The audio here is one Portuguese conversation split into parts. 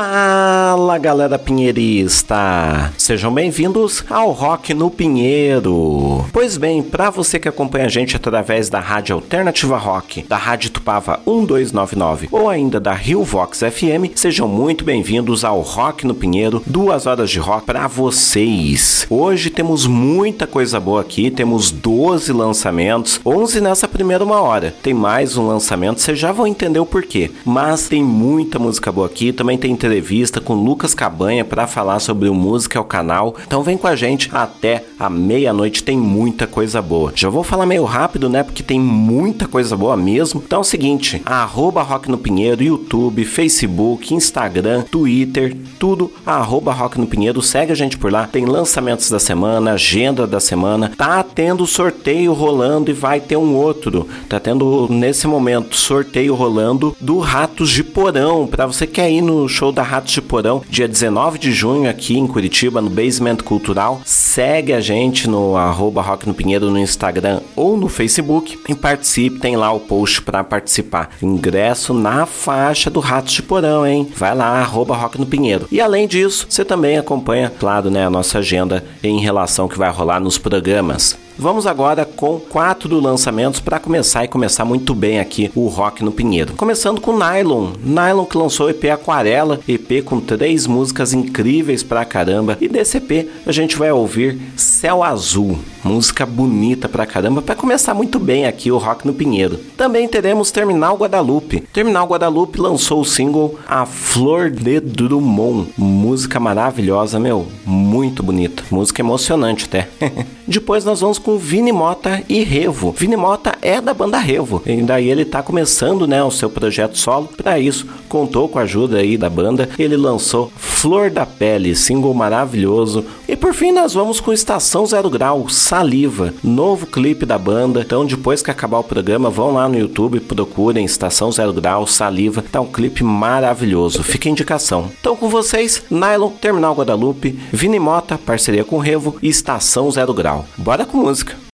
Wow. Fala galera pinheirista! Sejam bem-vindos ao Rock no Pinheiro. Pois bem, para você que acompanha a gente através da Rádio Alternativa Rock, da Rádio Tupava 1299 ou ainda da Rio Vox FM, sejam muito bem-vindos ao Rock no Pinheiro, duas horas de rock para vocês. Hoje temos muita coisa boa aqui, temos 12 lançamentos, 11 nessa primeira uma hora. Tem mais um lançamento, vocês já vão entender o porquê. Mas tem muita música boa aqui, também tem entrevista com Lucas Cabanha para falar sobre o Música ao Canal. Então vem com a gente até a meia-noite, tem muita coisa boa. Já vou falar meio rápido, né? Porque tem muita coisa boa mesmo. Então é o seguinte: arroba Rock no Pinheiro, YouTube, Facebook, Instagram, Twitter, tudo arroba Rock no Pinheiro. Segue a gente por lá. Tem lançamentos da semana, agenda da semana. Tá tendo sorteio rolando e vai ter um outro. Tá tendo nesse momento sorteio rolando do Ratos de Porão. Para você que quer ir no show da Ratos de Porão, dia 19 de junho aqui em Curitiba, no Basement Cultural, segue a gente no arroba Rock no Pinheiro no Instagram ou no Facebook e participe. Tem lá o post para participar. Ingresso na faixa do Ratos de Porão, hein? Vai lá, arroba Rock no Pinheiro. E além disso, você também acompanha, claro, né, a nossa agenda em relação ao que vai rolar nos programas. Vamos agora com quatro lançamentos para começar e começar muito bem aqui o rock no Pinheiro. Começando com Nylon. Nylon que lançou o EP Aquarela, EP com três músicas incríveis pra caramba. E desse EP a gente vai ouvir Céu Azul, música bonita pra caramba, para começar muito bem aqui o rock no Pinheiro. Também teremos Terminal Guadalupe. Terminal Guadalupe lançou o single A Flor de Drummond, música maravilhosa, meu, muito bonita, música emocionante até. Depois nós vamos com Vini Mota e Revo. Vini Mota é da banda Revo, e daí ele tá começando, né, o seu projeto solo. Para isso, contou com a ajuda aí da banda. Ele lançou Flor da Pele, single maravilhoso. E por fim, nós vamos com Estação Zero Grau, Saliva, novo clipe da banda. Então, depois que acabar o programa, vão lá no YouTube, procurem Estação Zero Grau, Saliva. Tá um clipe maravilhoso. Fica a indicação. Então, com vocês, Nylon, Terminal Guadalupe, Vini Mota, parceria com Revo e Estação Zero Grau. Bora com música.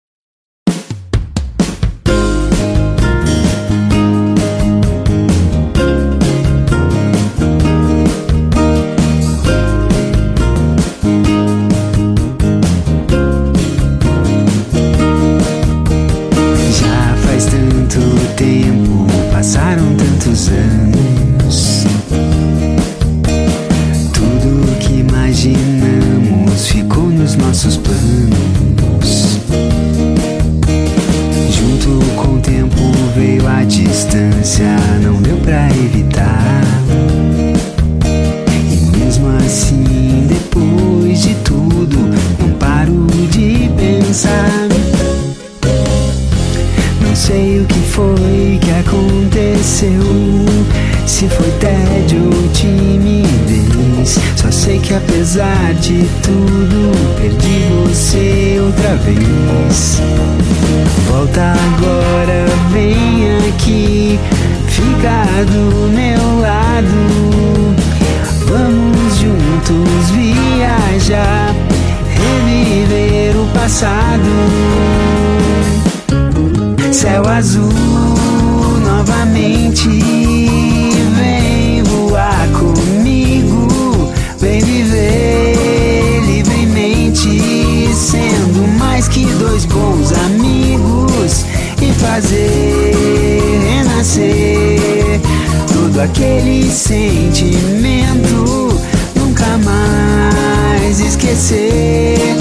Passado. Céu azul novamente. Vem voar comigo. Vem viver livremente. Sendo mais que dois bons amigos. E fazer renascer todo aquele sentimento. Nunca mais esquecer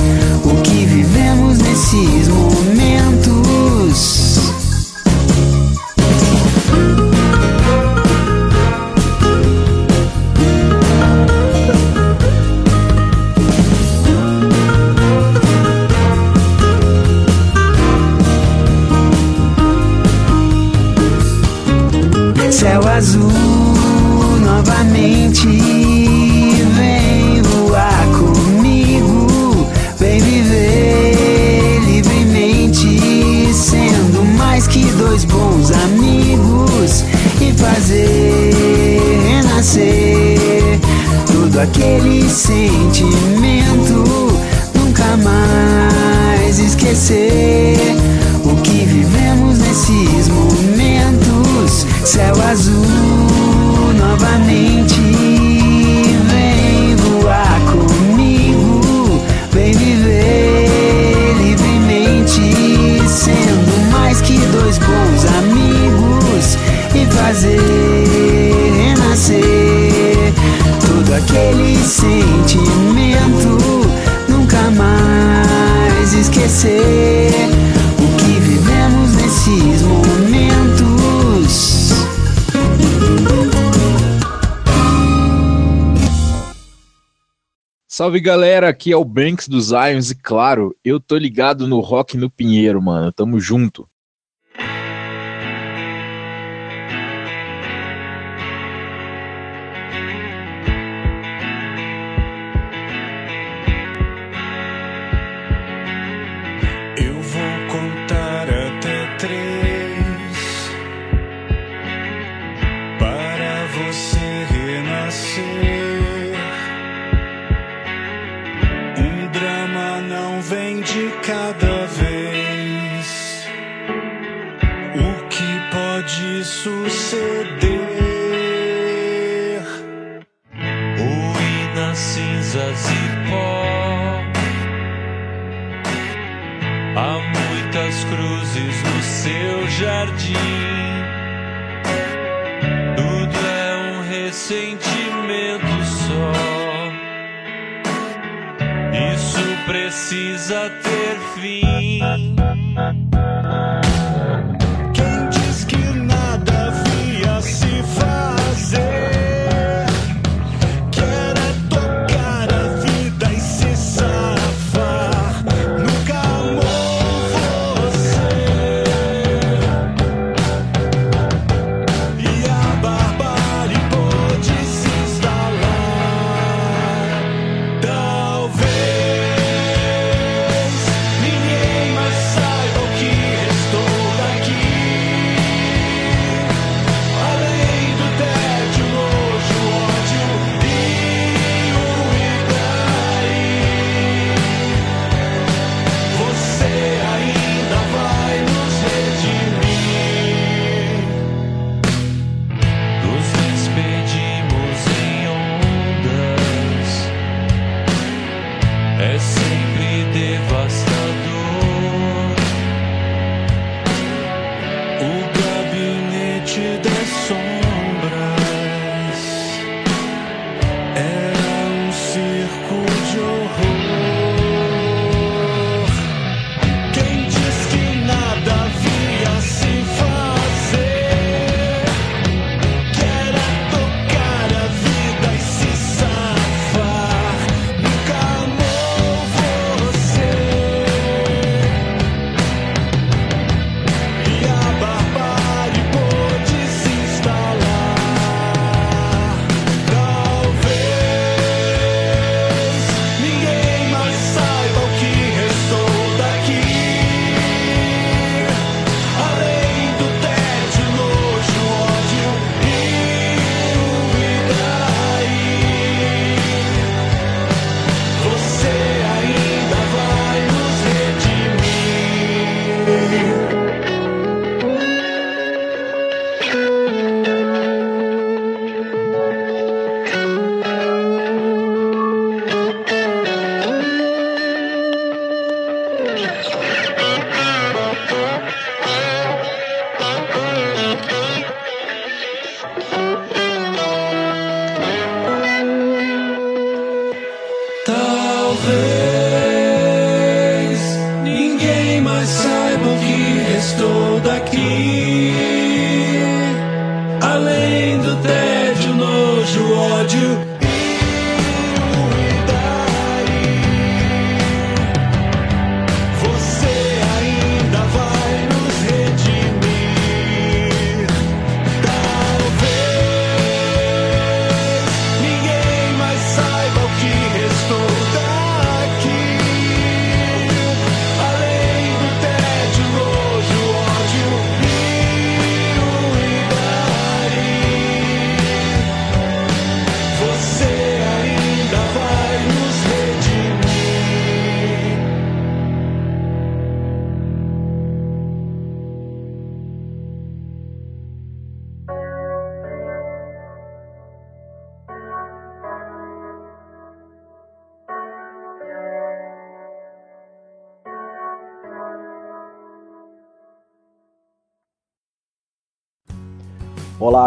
Salve galera, aqui é o Banks dos Irons e claro, eu tô ligado no Rock no Pinheiro, mano. Tamo junto.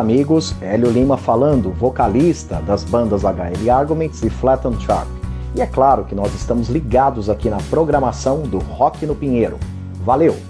amigos, Hélio Lima falando, vocalista das bandas HL Arguments e Flattened Shark. E é claro que nós estamos ligados aqui na programação do Rock no Pinheiro. Valeu!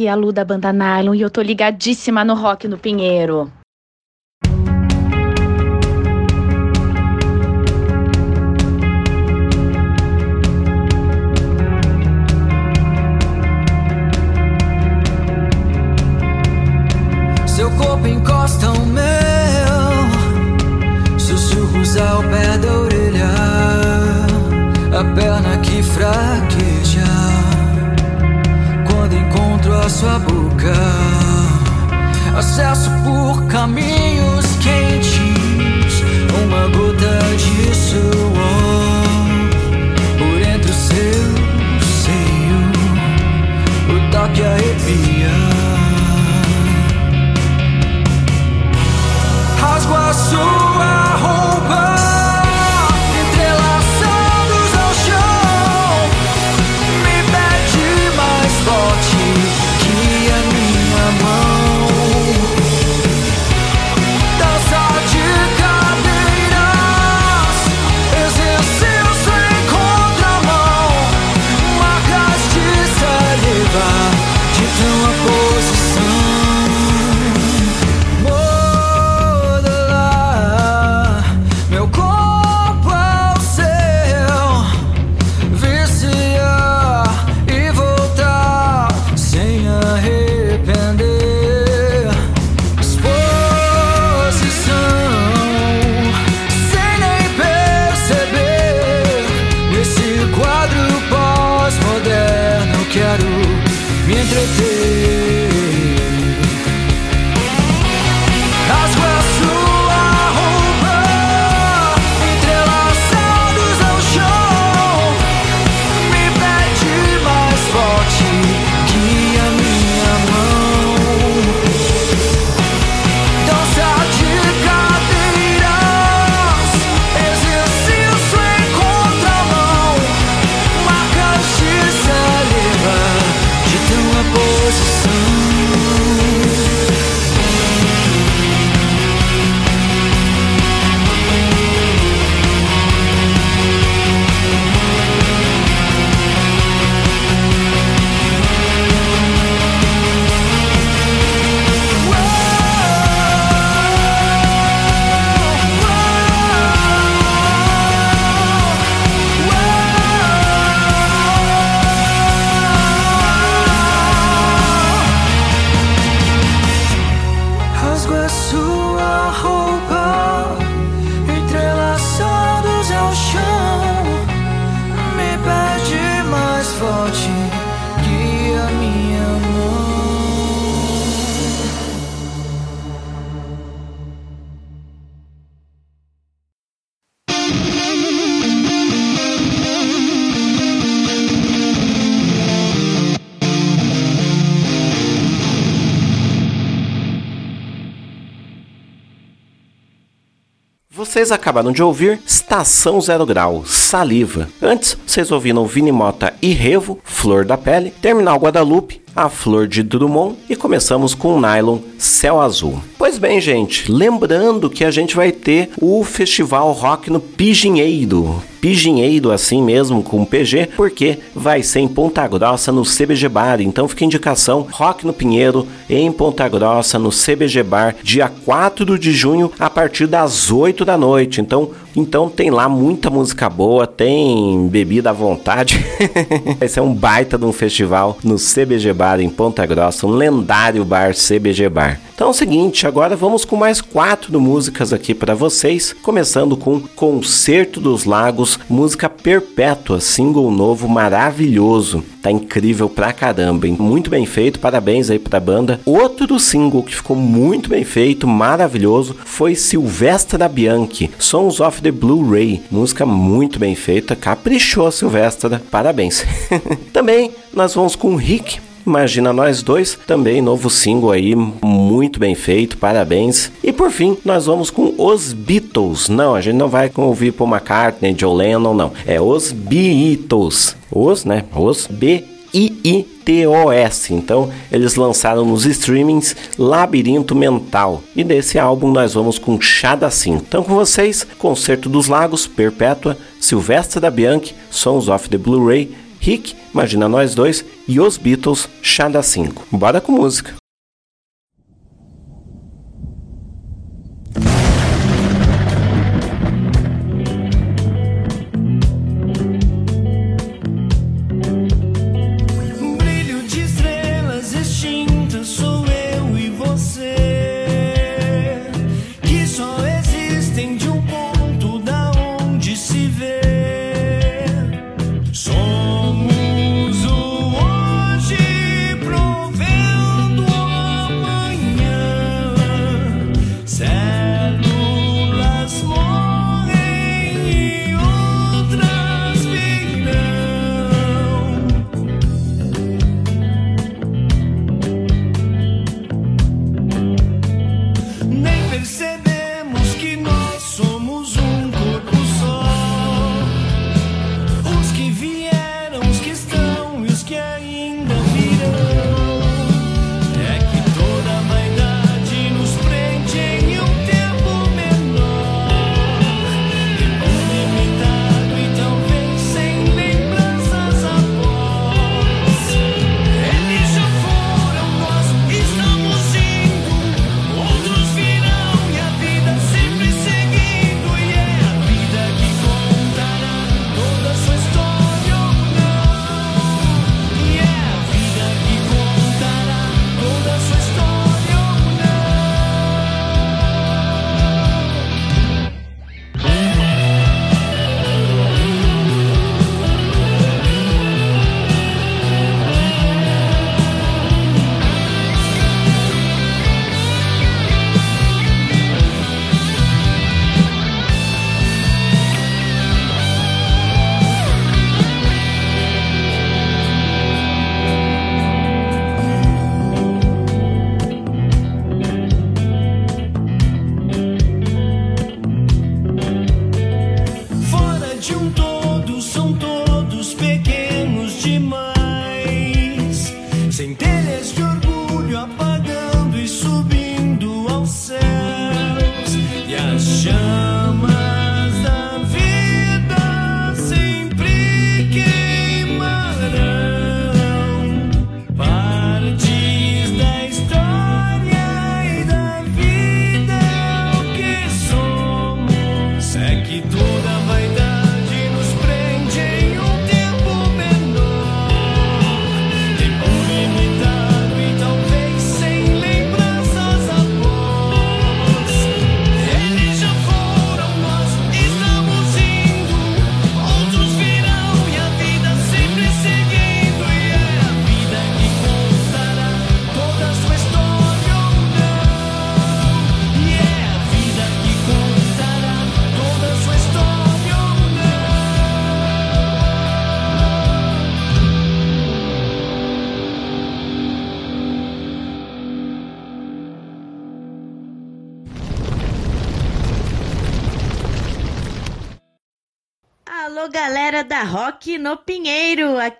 aqui é a Lu da Banda Nylon e eu tô ligadíssima no rock no Pinheiro. Vocês acabaram de ouvir Estação Zero Grau, Saliva. Antes, vocês ouviram Vini Mota e Revo, Flor da Pele, Terminal Guadalupe, A Flor de Drummond e começamos com Nylon, Céu Azul. Pois bem, gente, lembrando que a gente vai ter o Festival Rock no Pijinheiro. Pijinheiro assim mesmo, com PG, porque vai ser em Ponta Grossa no CBG Bar. Então fica a indicação, Rock no Pinheiro, em Ponta Grossa, no CBG Bar, dia 4 de junho, a partir das 8 da noite. Então, então tem lá muita música boa, tem bebida à vontade. vai ser um baita de um festival no CBG Bar em Ponta Grossa, um lendário bar CBG Bar. Então é o seguinte, agora vamos com mais quatro músicas aqui para vocês, começando com Concerto dos Lagos, música perpétua, single novo maravilhoso. Tá incrível pra caramba, hein? Muito bem feito, parabéns aí pra banda. Outro single que ficou muito bem feito, maravilhoso, foi Silvestra Bianchi, Sons of the Blu-ray. Música muito bem feita, caprichou Silvestra, parabéns. Também nós vamos com Rick, Imagina Nós Dois, também novo single aí, muito bem feito, parabéns. E por fim, nós vamos com Os Beatles. Não, a gente não vai ouvir Paul McCartney, Joe Lennon, não. É Os Beatles. Os, né? Os B I-I-T-O-S. Então, eles lançaram nos streamings Labirinto Mental. E desse álbum nós vamos com Chada 5. Então, com vocês, Concerto dos Lagos, Perpétua, Silvestre da Bianchi, Sons of the Blu-ray, Rick, Imagina Nós Dois e Os Beatles, Chada 5. Bora com música.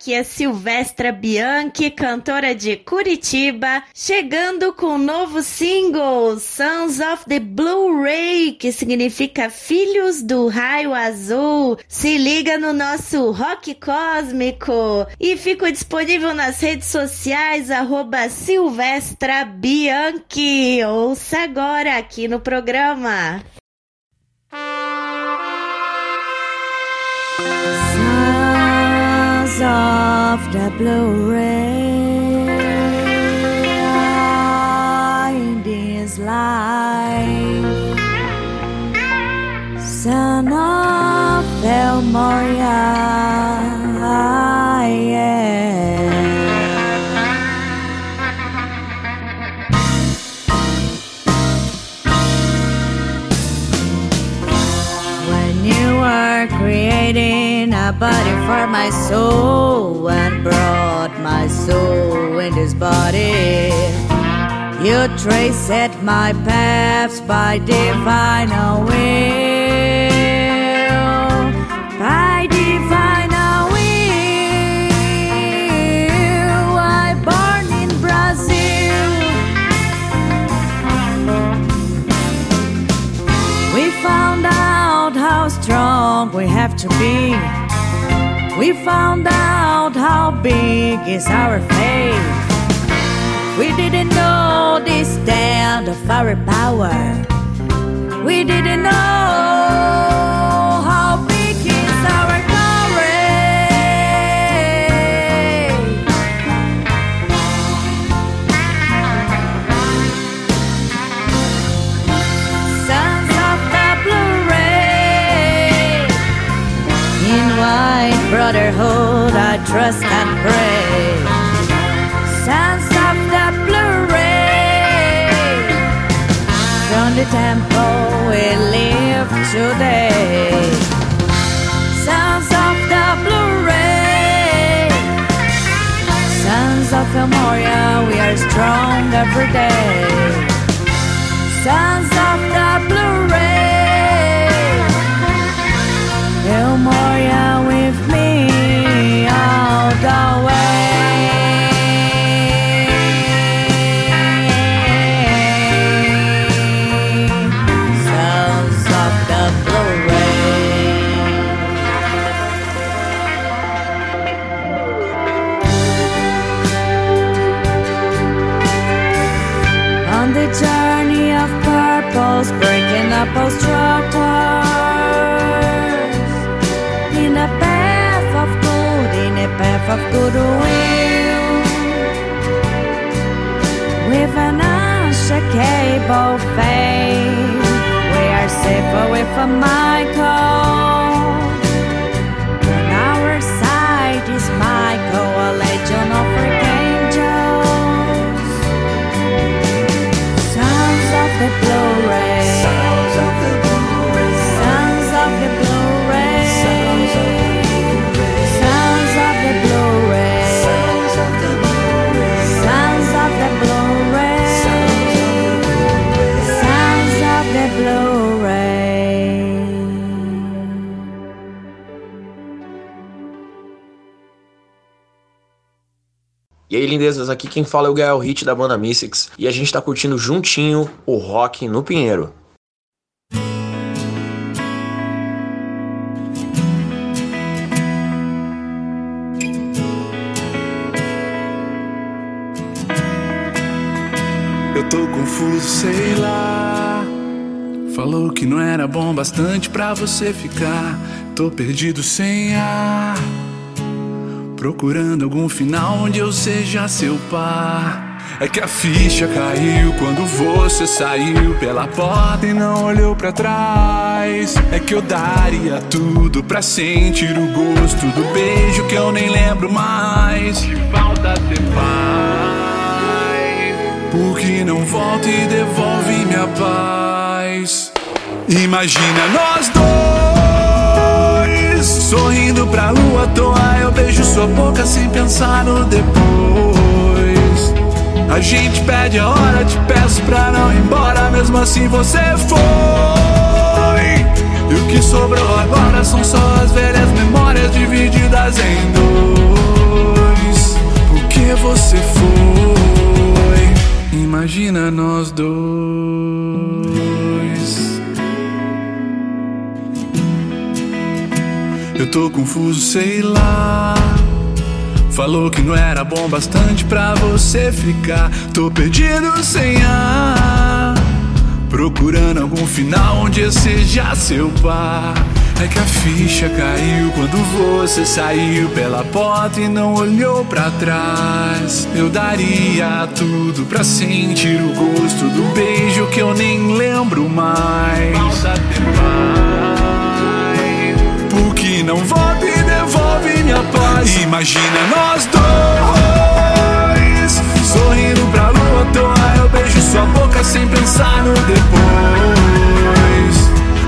Aqui é Silvestra Bianchi, cantora de Curitiba, chegando com um novo single, Sons of the Blu-ray, que significa Filhos do Raio Azul. Se liga no nosso Rock Cósmico e fico disponível nas redes sociais, arroba Silvestra Bianchi. Ouça agora aqui no programa. soft blue ray in this life. Son of Elmoria. For my soul and brought my soul in this body, you traced my paths by divine will. By divine will, I born in Brazil. We found out how strong we have to be. We found out how big is our faith. We didn't know the stand of our power. We didn't know white brotherhood I trust and pray. Sons of the Blu-ray. From the temple we live today. Sons of the Blu-ray. Sons of Memoria we are strong every day. Sons of always for my call. Aqui quem fala é o Gael Hit da banda Mystics e a gente tá curtindo juntinho o rock no Pinheiro. Eu tô confuso, sei lá. Falou que não era bom bastante pra você ficar. Tô perdido sem ar. Procurando algum final onde eu seja seu par. É que a ficha caiu quando você saiu pela porta e não olhou pra trás. É que eu daria tudo pra sentir o gosto do beijo que eu nem lembro mais. Que falta ter paz. Por que não volta e devolve minha paz? Imagina nós dois Sorrindo pra lua à toa, eu beijo sua boca sem pensar no depois. A gente pede a hora, te peço pra não ir embora, mesmo assim você foi. E o que sobrou agora são só as velhas memórias divididas em dois. Porque você foi, imagina nós dois. Eu tô confuso, sei lá. Falou que não era bom bastante pra você ficar. Tô perdido sem ar. Procurando algum final onde eu seja seu par. É que a ficha caiu quando você saiu pela porta e não olhou pra trás. Eu daria tudo pra sentir o gosto do beijo que eu nem lembro mais. Falta. Por que não volta e devolve minha paz? Imagina nós dois sorrindo pra lua toa. Eu beijo sua boca sem pensar no depois.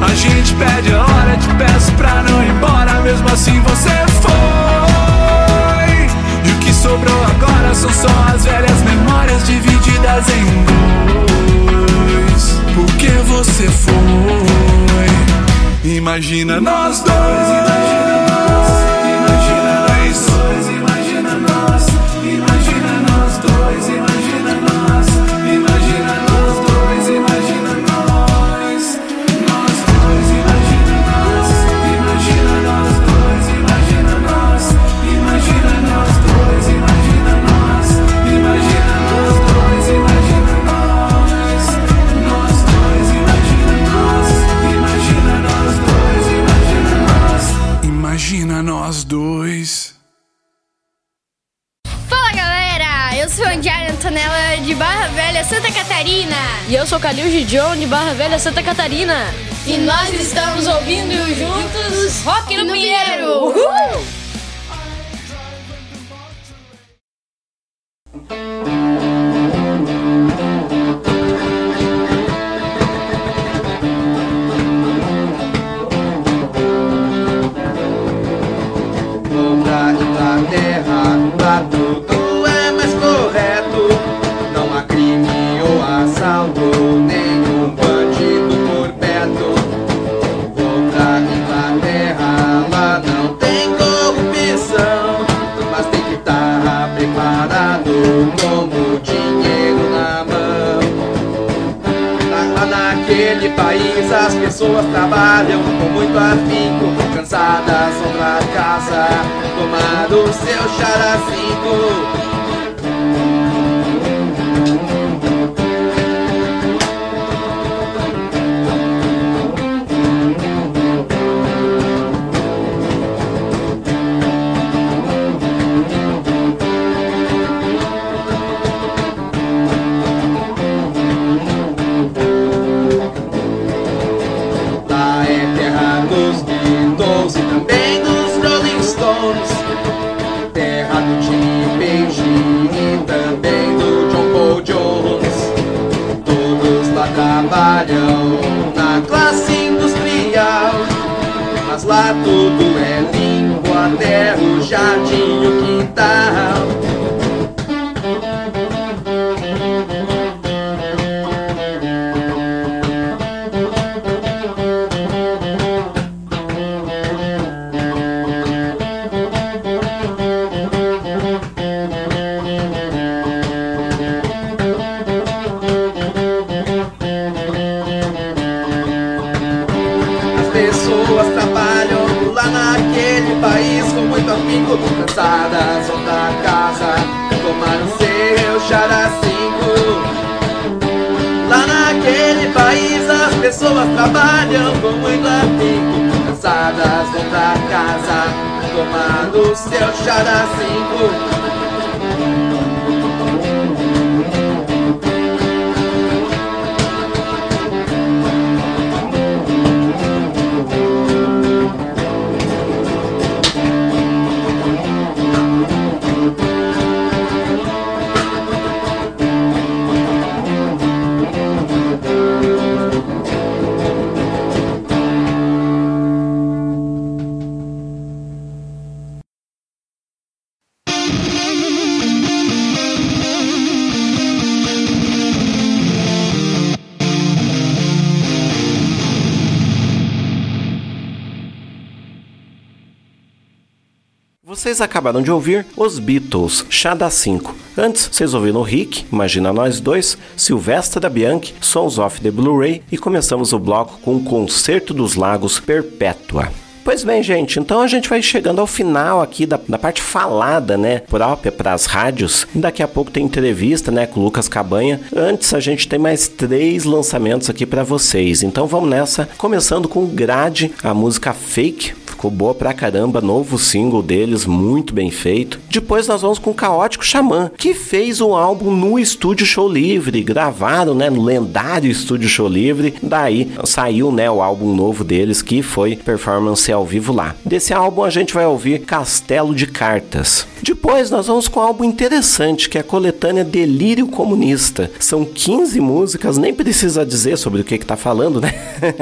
A gente perde a hora, te peço pra não ir embora. Mesmo assim você foi. E o que sobrou agora são só as velhas memórias divididas em dois. Porque você foi. Imagina nós dois. Imagina E eu sou Calil Gidion de Barra Velha, Santa Catarina. E nós estamos ouvindo juntos Rock no, Pinheiro. Uhul! Acabaram de ouvir os Beatles, Chá da 5. Antes, vocês ouviram o Rick, Imagina Nós Dois, Silvestre Bianchi, Sons of the Blu-ray e começamos o bloco com o Concerto dos Lagos Perpétua. Pois bem, gente, então a gente vai chegando ao final aqui da, da parte falada, né, própria para as rádios. Daqui a pouco tem entrevista, né, com o Lucas Cabanha. Antes a gente tem mais três lançamentos aqui para vocês. Então vamos nessa, começando com Grade, a música Fake, ficou boa pra caramba, novo single deles, muito bem feito. Depois nós vamos com o Caótico Xamã, que fez um álbum no Estúdio Show Livre, gravaram, né, no lendário Estúdio Show Livre. Daí saiu, né, o álbum novo deles, que foi performance ao vivo lá. Desse álbum a gente vai ouvir Castelo de Cartas. Depois nós vamos com álbum interessante, que é a coletânea Delírio Comunista. São 15 músicas, nem precisa dizer sobre o que que tá falando, né?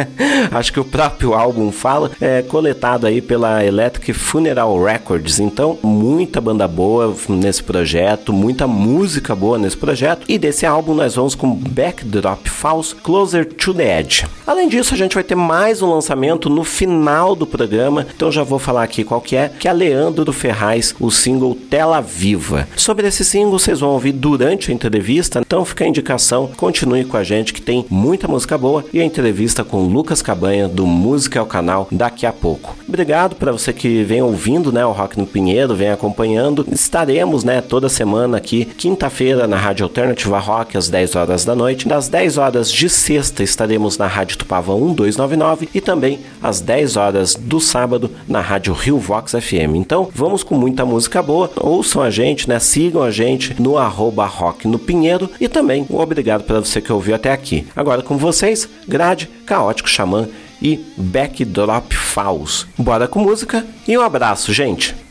Acho que o próprio álbum fala. É coletado aí pela Electric Funeral Records. Então, muita banda boa nesse projeto, muita música boa nesse projeto. E desse álbum nós vamos com Backdrop False Closer to the Edge. Além disso, a gente vai ter mais um lançamento no final do programa. Então já vou falar aqui qual que é, que é Leandro Ferraz, o single Tela Viva. Sobre esse single vocês vão ouvir durante a entrevista, então fica a indicação, continue com a gente que tem muita música boa e a entrevista com Lucas Cabanha do Música é o Canal daqui a pouco. Obrigado para você que vem ouvindo, né, o Rock no Pinheiro, vem acompanhando. Estaremos, né, toda semana aqui, quinta-feira na Rádio Alternativa Rock às 10 horas da noite. Das 10 horas de sexta estaremos na Rádio Tupava 1299 e também às 10 horas do sábado na Rádio Rio Vox FM. Então, vamos com muita música boa. Ouçam a gente, né? Sigam a gente no arroba rock no Pinheiro e também obrigado para você que ouviu até aqui. Agora com vocês, Grade, Caótico Xamã e Backdrop Falls. Bora com música e um abraço, gente!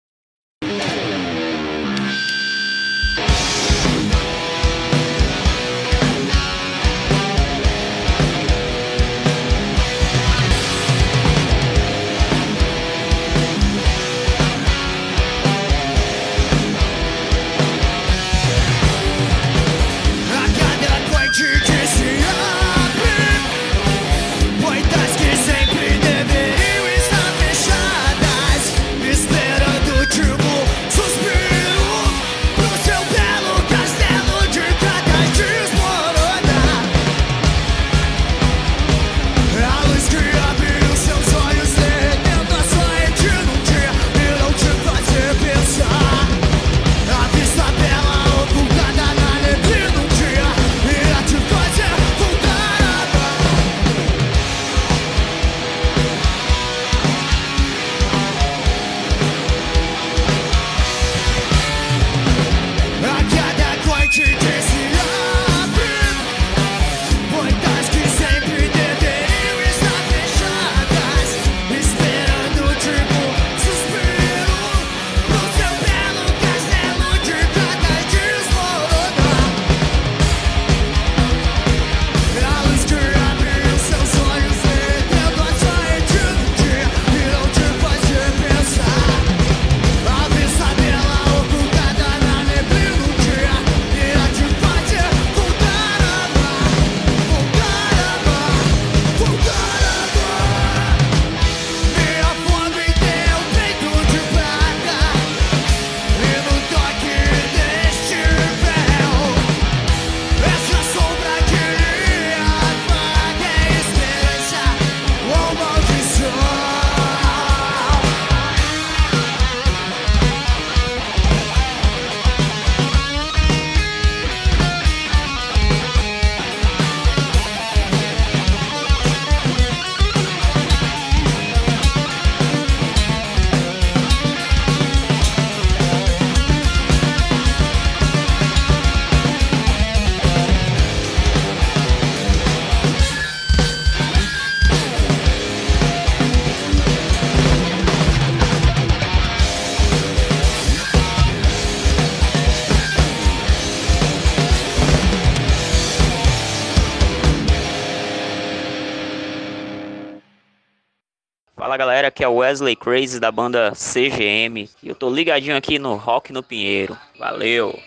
Wesley Crazy da banda CGM. E eu tô ligadinho aqui no Rock no Pinheiro. Valeu!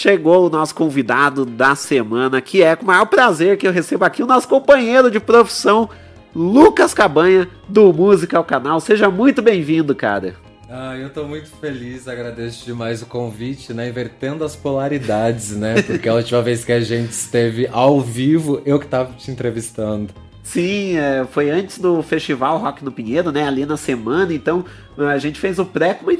Chegou o nosso convidado da semana, que é com o maior prazer que eu recebo aqui o nosso companheiro de profissão, Lucas Cabanha, do Música ao Canal. Seja muito bem-vindo, cara. Ah, eu tô muito feliz, agradeço demais o convite, né? Invertendo as polaridades, né? Porque a última vez que a gente esteve ao vivo, eu que tava te entrevistando. Sim, é, foi antes do festival Rock no Pinheiro, né? Ali na semana, então a gente fez o pré com uma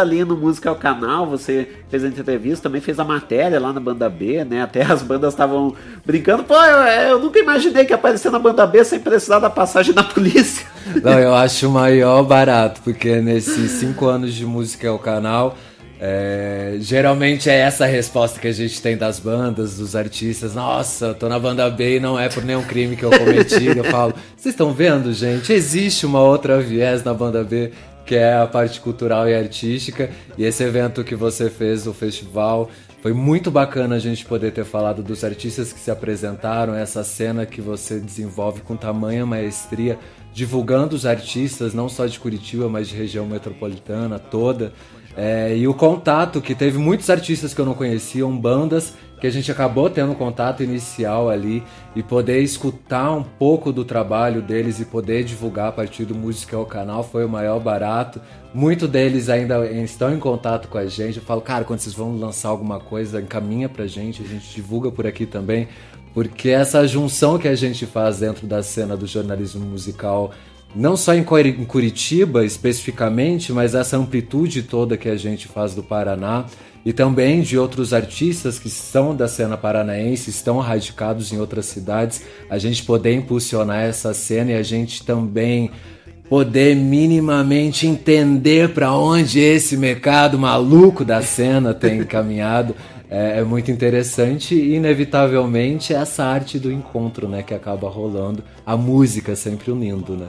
ali no Música ao Canal. Você fez a entrevista, também fez a matéria lá na banda B, né? Até as bandas estavam brincando. Pô, eu, eu, nunca imaginei que ia aparecer na banda B sem precisar da passagem da polícia. Não, eu acho o maior barato, porque nesses cinco anos de Música ao Canal é, geralmente é essa a resposta que a gente tem das bandas, dos artistas. Nossa, tô na banda B e não é por nenhum crime que eu cometi. eu falo, vocês estão vendo, gente? Existe uma outra viés na banda B, que é a parte cultural e artística. E esse evento que você fez, o festival, foi muito bacana a gente poder ter falado dos artistas que se apresentaram, essa cena que você desenvolve com tamanha maestria, divulgando os artistas, não só de Curitiba, mas de região metropolitana toda. É, e o contato, que teve muitos artistas que eu não conhecia, bandas que a gente acabou tendo contato inicial ali e poder escutar um pouco do trabalho deles e poder divulgar a partir do Música ao Canal foi o maior barato. Muitos deles ainda estão em contato com a gente. Eu falo, cara, quando vocês vão lançar alguma coisa, encaminha pra gente, a gente divulga por aqui também. Porque essa junção que a gente faz dentro da cena do jornalismo musical não só em Curitiba especificamente, mas essa amplitude toda que a gente faz do Paraná e também de outros artistas que são da cena paranaense, estão radicados em outras cidades, a gente poder impulsionar essa cena e a gente também poder minimamente entender para onde esse mercado maluco da cena tem caminhado. É, é, muito interessante e inevitavelmente essa arte do encontro, né, que acaba rolando, a música sempre unindo, né?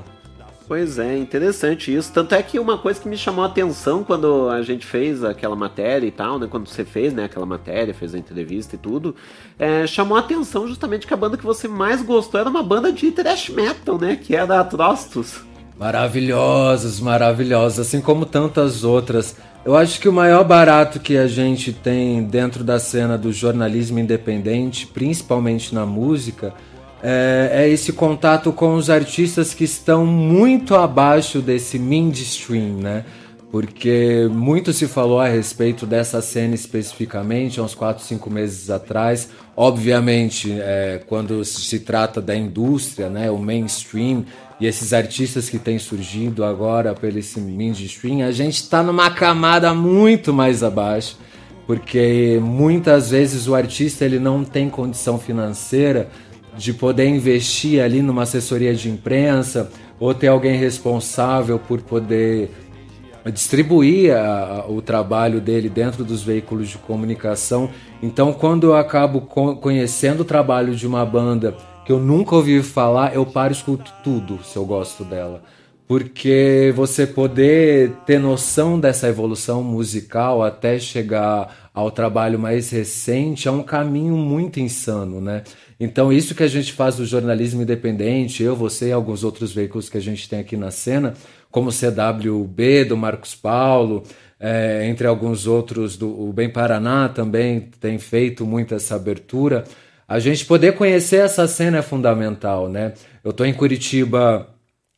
Pois é, interessante isso. Tanto é que uma coisa que me chamou a atenção quando a gente fez aquela matéria e tal, né? Quando você fez né, aquela matéria, fez a entrevista e tudo, é, chamou a atenção justamente que a banda que você mais gostou era uma banda de thrash metal, né? Que era Atrostos. Maravilhosas, maravilhosas, assim como tantas outras. Eu acho que o maior barato que a gente tem dentro da cena do jornalismo independente, principalmente na música, é, é, esse contato com os artistas que estão muito abaixo desse mainstream, né? Porque muito se falou a respeito dessa cena especificamente uns 4, 5 meses atrás. Obviamente, é, quando se trata da indústria, né, o mainstream, e esses artistas que têm surgido agora pelo esse mainstream, a gente está numa camada muito mais abaixo, porque muitas vezes o artista ele não tem condição financeira de poder investir ali numa assessoria de imprensa ou ter alguém responsável por poder distribuir a, o trabalho dele dentro dos veículos de comunicação. Então, quando eu acabo conhecendo o trabalho de uma banda que eu nunca ouvi falar, eu paro e escuto tudo se eu gosto dela. Porque você poder ter noção dessa evolução musical até chegar ao trabalho mais recente é um caminho muito insano, né? Então, isso que a gente faz do jornalismo independente, eu, você e alguns outros veículos que a gente tem aqui na cena, como o CWB do Marcos Paulo, é, entre alguns outros, do, o Bem Paraná também tem feito muito essa abertura. A gente poder conhecer essa cena é fundamental, né? Eu estou em Curitiba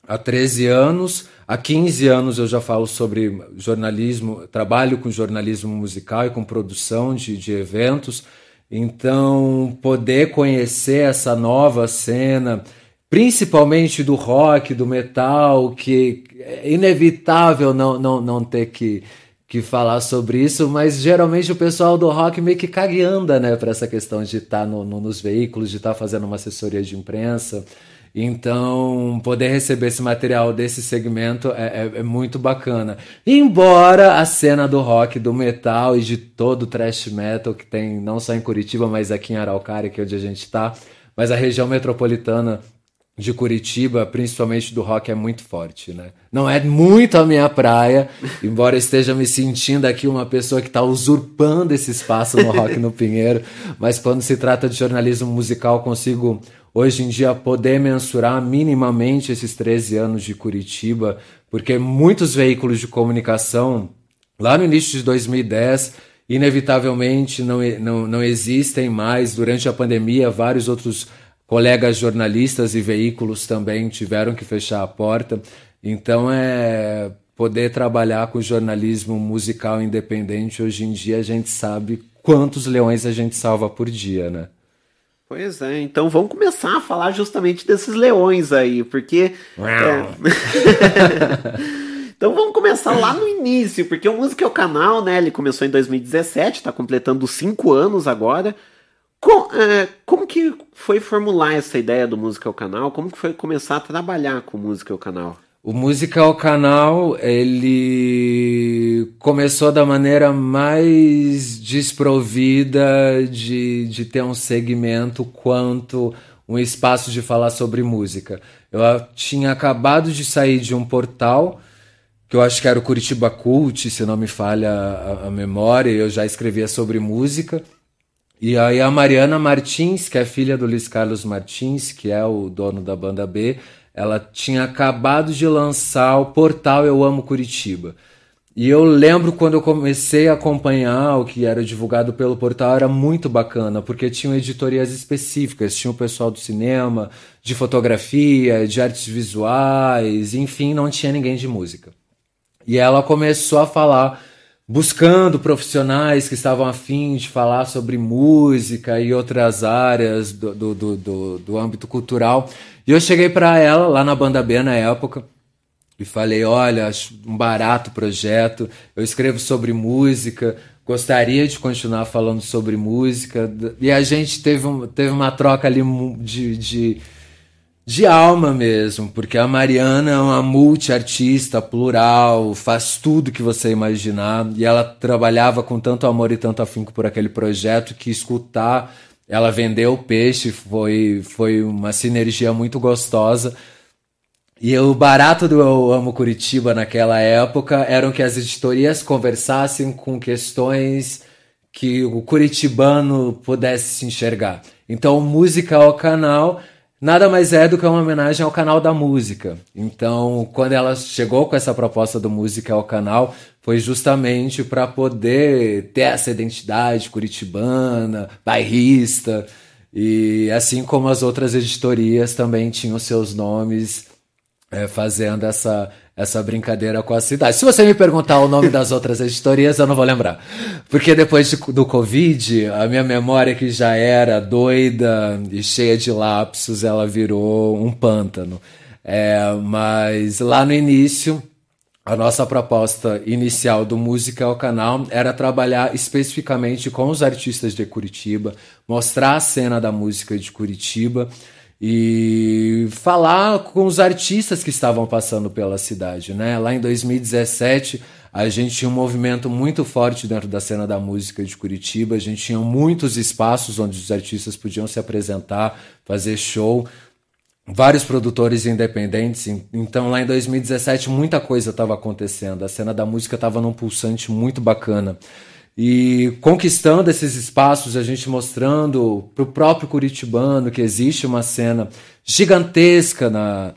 há 13 anos, há 15 anos eu já falo sobre jornalismo, trabalho com jornalismo musical e com produção de, de eventos. Então, poder conhecer essa nova cena, principalmente do rock, do metal, que é inevitável não, não, não ter que, que falar sobre isso, mas geralmente o pessoal do rock meio que cagueanda né, para essa questão de estar tá no, no, nos veículos, de estar tá fazendo uma assessoria de imprensa. Então, poder receber esse material desse segmento é, é, é, muito bacana. Embora a cena do rock, do metal e de todo o thrash metal que tem não só em Curitiba, mas aqui em Araucária, que é onde a gente está, mas a região metropolitana de Curitiba, principalmente do rock, é muito forte, né? Não é muito a minha praia, embora esteja me sentindo aqui uma pessoa que está usurpando esse espaço no Rock no Pinheiro, mas quando se trata de jornalismo musical, consigo hoje em dia poder mensurar minimamente esses 13 anos de Curitiba, porque muitos veículos de comunicação, lá no início de 2010, inevitavelmente não, não, não existem mais. Durante a pandemia, vários outros colegas jornalistas e veículos também tiveram que fechar a porta. Então, é poder trabalhar com jornalismo musical independente. Hoje em dia, a gente sabe quantos leões a gente salva por dia, né? Pois é, então vamos começar a falar justamente desses leões aí, porque. É... então vamos começar lá no início, porque o Música é o Canal, né? Ele começou em 2017, está completando cinco anos agora. Com, é, como que foi formular essa ideia do Música é o Canal? Como que foi começar a trabalhar com Música é o Canal? O Musical Canal, ele começou da maneira mais desprovida de, de ter um segmento quanto um espaço de falar sobre música. Eu tinha acabado de sair de um portal, que eu acho que era o Curitiba Cult, se não me falha a, a memória, eu já escrevia sobre música. E aí a Mariana Martins, que é filha do Luiz Carlos Martins, que é o dono da banda B, ela tinha acabado de lançar o portal Eu Amo Curitiba. E eu lembro quando eu comecei a acompanhar o que era divulgado pelo portal, era muito bacana, porque tinham editorias específicas, tinha o pessoal do cinema, de fotografia, de artes visuais, enfim, não tinha ninguém de música. E ela começou a falar, buscando profissionais que estavam afim de falar sobre música e outras áreas do, do, do, do, âmbito cultural. E eu cheguei para ela lá na banda B na época e falei: olha, acho um barato projeto, eu escrevo sobre música, gostaria de continuar falando sobre música. E a gente teve, um, teve uma troca ali de, de, de alma mesmo, porque a Mariana é uma multiartista, plural, faz tudo que você imaginar, e ela trabalhava com tanto amor e tanto afinco por aquele projeto que escutar ela vendeu o peixe, foi, foi uma sinergia muito gostosa. E o barato do Eu Amo Curitiba naquela época eram que as editorias conversassem com questões que o curitibano pudesse se enxergar. Então, música ao canal nada mais é do que uma homenagem ao canal da música. Então, quando ela chegou com essa proposta do Música ao Canal, foi justamente para poder ter essa identidade curitibana, bairrista, e assim como as outras editorias também tinham seus nomes é, fazendo essa, essa brincadeira com a cidade. Se você me perguntar o nome das outras editorias, eu não vou lembrar. Porque depois de, do Covid, a minha memória, que já era doida e cheia de lapsos, ela virou um pântano. É, mas lá no início, a nossa proposta inicial do Música ao Canal era trabalhar especificamente com os artistas de Curitiba, mostrar a cena da música de Curitiba e falar com os artistas que estavam passando pela cidade, né? Lá em 2017, a gente tinha um movimento muito forte dentro da cena da música de Curitiba, a gente tinha muitos espaços onde os artistas podiam se apresentar, fazer show, vários produtores independentes. Então, lá em 2017, muita coisa estava acontecendo. A cena da música estava num pulsante muito bacana e conquistando esses espaços, a gente mostrando para o próprio curitibano que existe uma cena gigantesca na,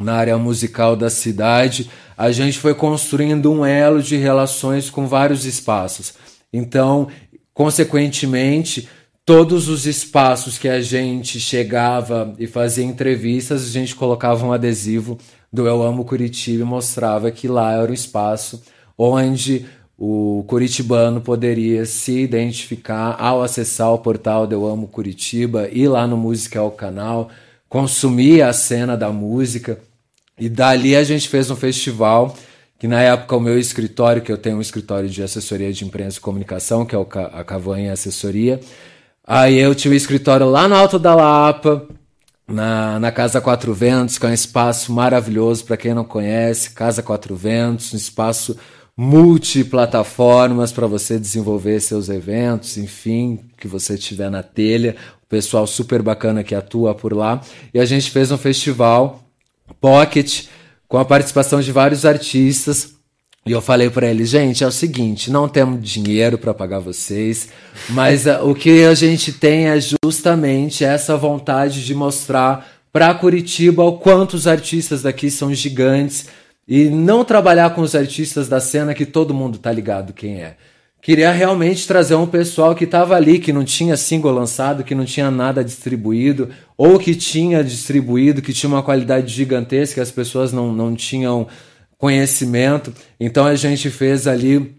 na área musical da cidade, a gente foi construindo um elo de relações com vários espaços. Então, consequentemente, todos os espaços que a gente chegava e fazia entrevistas, a gente colocava um adesivo do Eu Amo Curitiba e mostrava que lá era o espaço onde o curitibano poderia se identificar ao acessar o portal Eu Amo Curitiba, ir lá no Música ao Canal, consumir a cena da música. E dali a gente fez um festival que na época o meu escritório, que eu tenho um escritório de assessoria de imprensa e comunicação, que é a Cavanha Assessoria, aí eu tinha um escritório lá no Alto da Lapa, na, na Casa Quatro Ventos, que é um espaço maravilhoso para quem não conhece, Casa Quatro Ventos, um espaço multiplataformas para você desenvolver seus eventos, enfim, que você tiver na telha. O pessoal super bacana que atua por lá. E a gente fez um festival Pocket com a participação de vários artistas. E eu falei para eles, gente, é o seguinte, não temos dinheiro para pagar vocês, mas uh, o que a gente tem é justamente essa vontade de mostrar para Curitiba o quanto os artistas daqui são gigantes, e não trabalhar com os artistas da cena que todo mundo tá ligado quem é. queria realmente trazer um pessoal que estava ali, que não tinha single lançado, que não tinha nada distribuído, ou que tinha distribuído, que tinha uma qualidade gigantesca, as pessoas não, não tinham conhecimento. Então a gente fez ali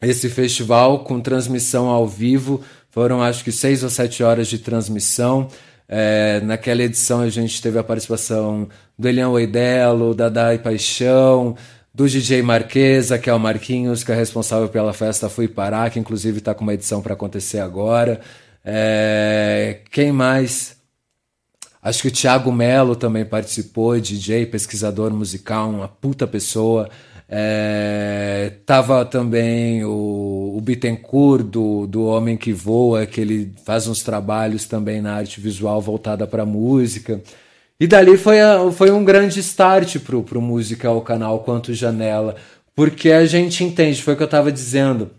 esse festival com transmissão ao vivo. Foram acho que seis ou sete horas de transmissão. É, naquela edição a gente teve a participação do Elian Oidelo, da Dai Paixão, do DJ Marquesa, que é o Marquinhos, que é responsável pela festa Fui Parar, que inclusive está com uma edição para acontecer agora. É, quem mais? Acho que o Thiago Melo também participou, DJ, pesquisador musical, uma puta pessoa. É, tava também o, o Bittencourt, do, do Homem que Voa, que ele faz uns trabalhos também na arte visual voltada para música. E dali foi, a, foi um grande start pro, pro Música ao canal quanto janela, porque a gente entende, foi o que eu estava dizendo.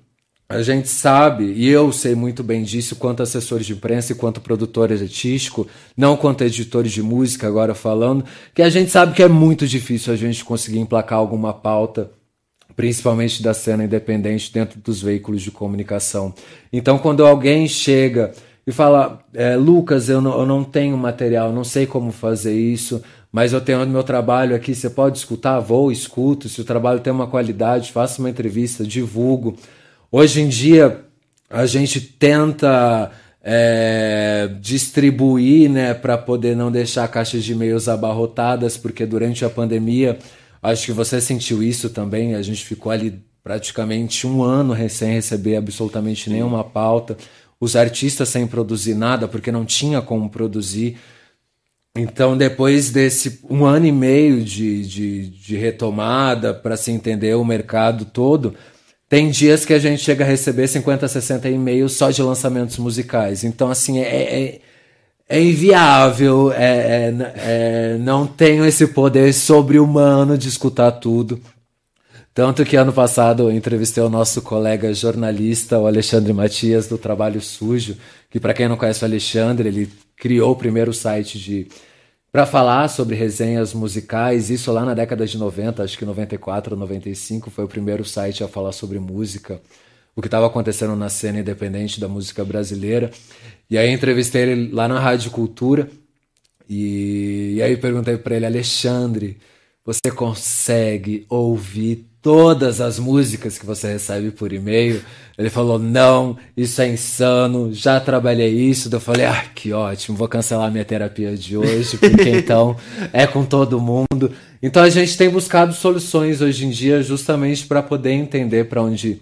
A gente sabe, e eu sei muito bem disso, quanto assessores de imprensa e quanto produtor artístico, não quanto editores de música, agora falando, que a gente sabe que é muito difícil a gente conseguir emplacar alguma pauta, principalmente da cena independente, dentro dos veículos de comunicação. Então, quando alguém chega e fala: é, Lucas, eu não, eu não tenho material, não sei como fazer isso, mas eu tenho meu trabalho aqui, você pode escutar? Vou, escuto. Se o trabalho tem uma qualidade, faço uma entrevista, divulgo. Hoje em dia, a gente tenta é, distribuir né, para poder não deixar caixas de e-mails abarrotadas, porque durante a pandemia, acho que você sentiu isso também, a gente ficou ali praticamente um ano sem receber absolutamente nenhuma pauta os artistas sem produzir nada, porque não tinha como produzir. Então, depois desse um ano e meio de, de, de retomada para se entender o mercado todo, tem dias que a gente chega a receber 50, 60 e-mails só de lançamentos musicais. Então, assim, é, é, é inviável, é, é, é não tenho esse poder sobre-humano de escutar tudo. Tanto que ano passado eu entrevistei o nosso colega jornalista, o Alexandre Matias, do Trabalho Sujo, que para quem não conhece o Alexandre, ele criou o primeiro site de para falar sobre resenhas musicais, isso lá na década de 90, acho que 94 ou 95 foi o primeiro site a falar sobre música, o que estava acontecendo na cena independente da música brasileira. E aí entrevistei ele lá na Rádio Cultura, e, e aí perguntei para ele, Alexandre, você consegue ouvir todas as músicas que você recebe por e-mail. Ele falou: não, isso é insano, já trabalhei isso. Eu falei: ah, que ótimo, vou cancelar minha terapia de hoje, porque então é com todo mundo. Então a gente tem buscado soluções hoje em dia justamente para poder entender para onde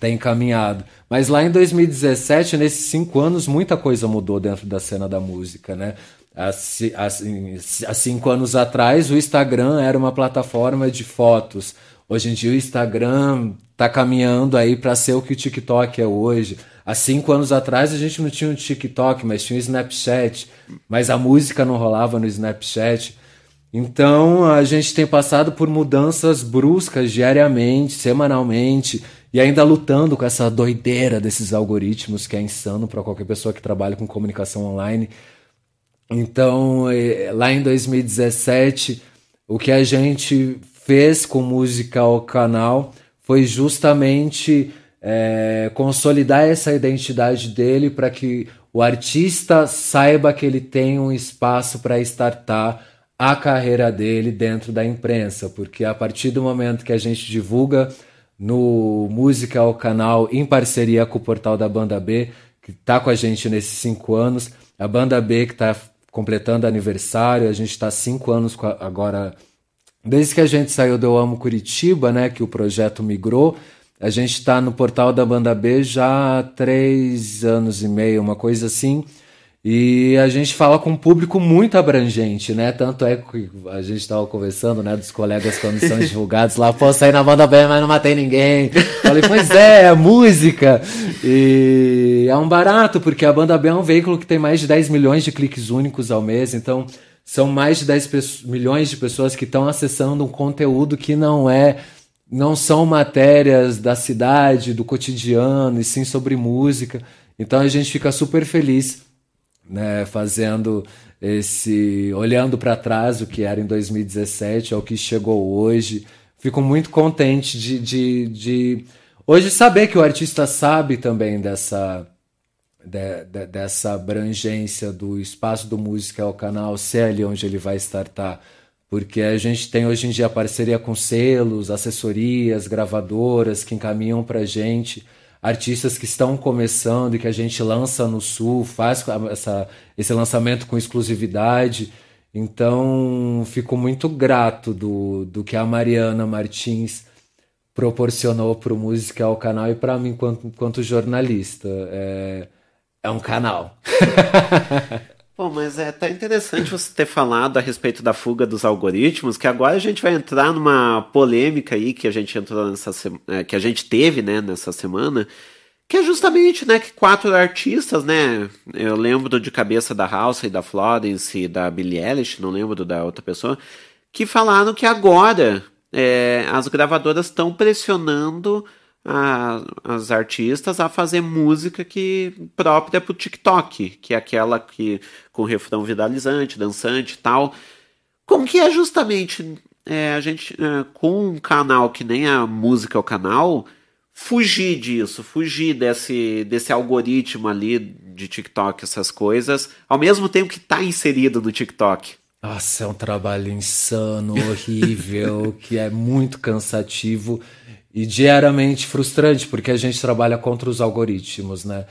tem caminhado. Mas lá em 2017, nesses cinco anos, muita coisa mudou dentro da cena da música, né? Há, há cinco anos atrás, o Instagram era uma plataforma de fotos Hoje em dia o Instagram está caminhando aí para ser o que o TikTok é hoje. Há cinco anos atrás a gente não tinha um TikTok, mas tinha o Snapchat. Mas a música não rolava no Snapchat. Então a gente tem passado por mudanças bruscas diariamente, semanalmente, e ainda lutando com essa doideira desses algoritmos que é insano para qualquer pessoa que trabalha com comunicação online. Então, eh, lá em 2017, o que a gente fez com música ao canal foi justamente é, consolidar essa identidade dele para que o artista saiba que ele tem um espaço para startar a carreira dele dentro da imprensa, porque a partir do momento que a gente divulga no Música ao Canal, em parceria com o portal da Banda B, que está com a gente nesses cinco anos, a Banda B que está completando aniversário, a gente está cinco anos agora Desde que a gente saiu do Eu Amo Curitiba, né, que o projeto migrou, a gente está no portal da Banda B já há três anos e meio, uma coisa assim. E a gente fala com um público muito abrangente, né? Tanto é que a gente estava conversando, né, dos colegas quando são divulgados lá, pô, saí na banda B, mas não matei ninguém. Falei, pois é, é música. E é um barato, porque a banda B é um veículo que tem mais de 10 milhões de cliques únicos ao mês, então são mais de 10 milhões de pessoas que estão acessando um conteúdo que não é não são matérias da cidade, do cotidiano, e sim sobre música. Então a gente fica super feliz, né, fazendo esse olhando para trás o que era em 2017 ao que chegou hoje. Fico muito contente de, de, de Hoje saber que o artista sabe também dessa de, de, dessa abrangência do espaço do música ao canal, se é onde ele vai startar. Porque a gente tem hoje em dia parceria com selos, assessorias, gravadoras que encaminham para gente artistas que estão começando e que a gente lança no Sul, faz essa, esse lançamento com exclusividade. Então, fico muito grato do, do que a Mariana Martins proporcionou para o Música ao canal e para mim, enquanto, enquanto jornalista. É, é um canal. Bom, mas é até interessante você ter falado a respeito da fuga dos algoritmos, que agora a gente vai entrar numa polêmica aí que a gente entrou nessa é, que a gente teve, né, nessa semana, que é justamente, né, que quatro artistas, né, eu lembro de cabeça da House e da Florence e da Billie Eilish, não lembro da outra pessoa, que falaram que agora é, as gravadoras estão pressionando a, as artistas a fazer música que própria o TikTok, que é aquela que com refrão viralizante, dançante e tal. Como que é justamente é, a gente é, com um canal que nem a música é o canal fugir disso, fugir desse, desse algoritmo ali de TikTok, essas coisas, ao mesmo tempo que está inserido no TikTok. Nossa, é um trabalho insano, horrível, que é muito cansativo e diariamente frustrante, porque a gente trabalha contra os algoritmos, né?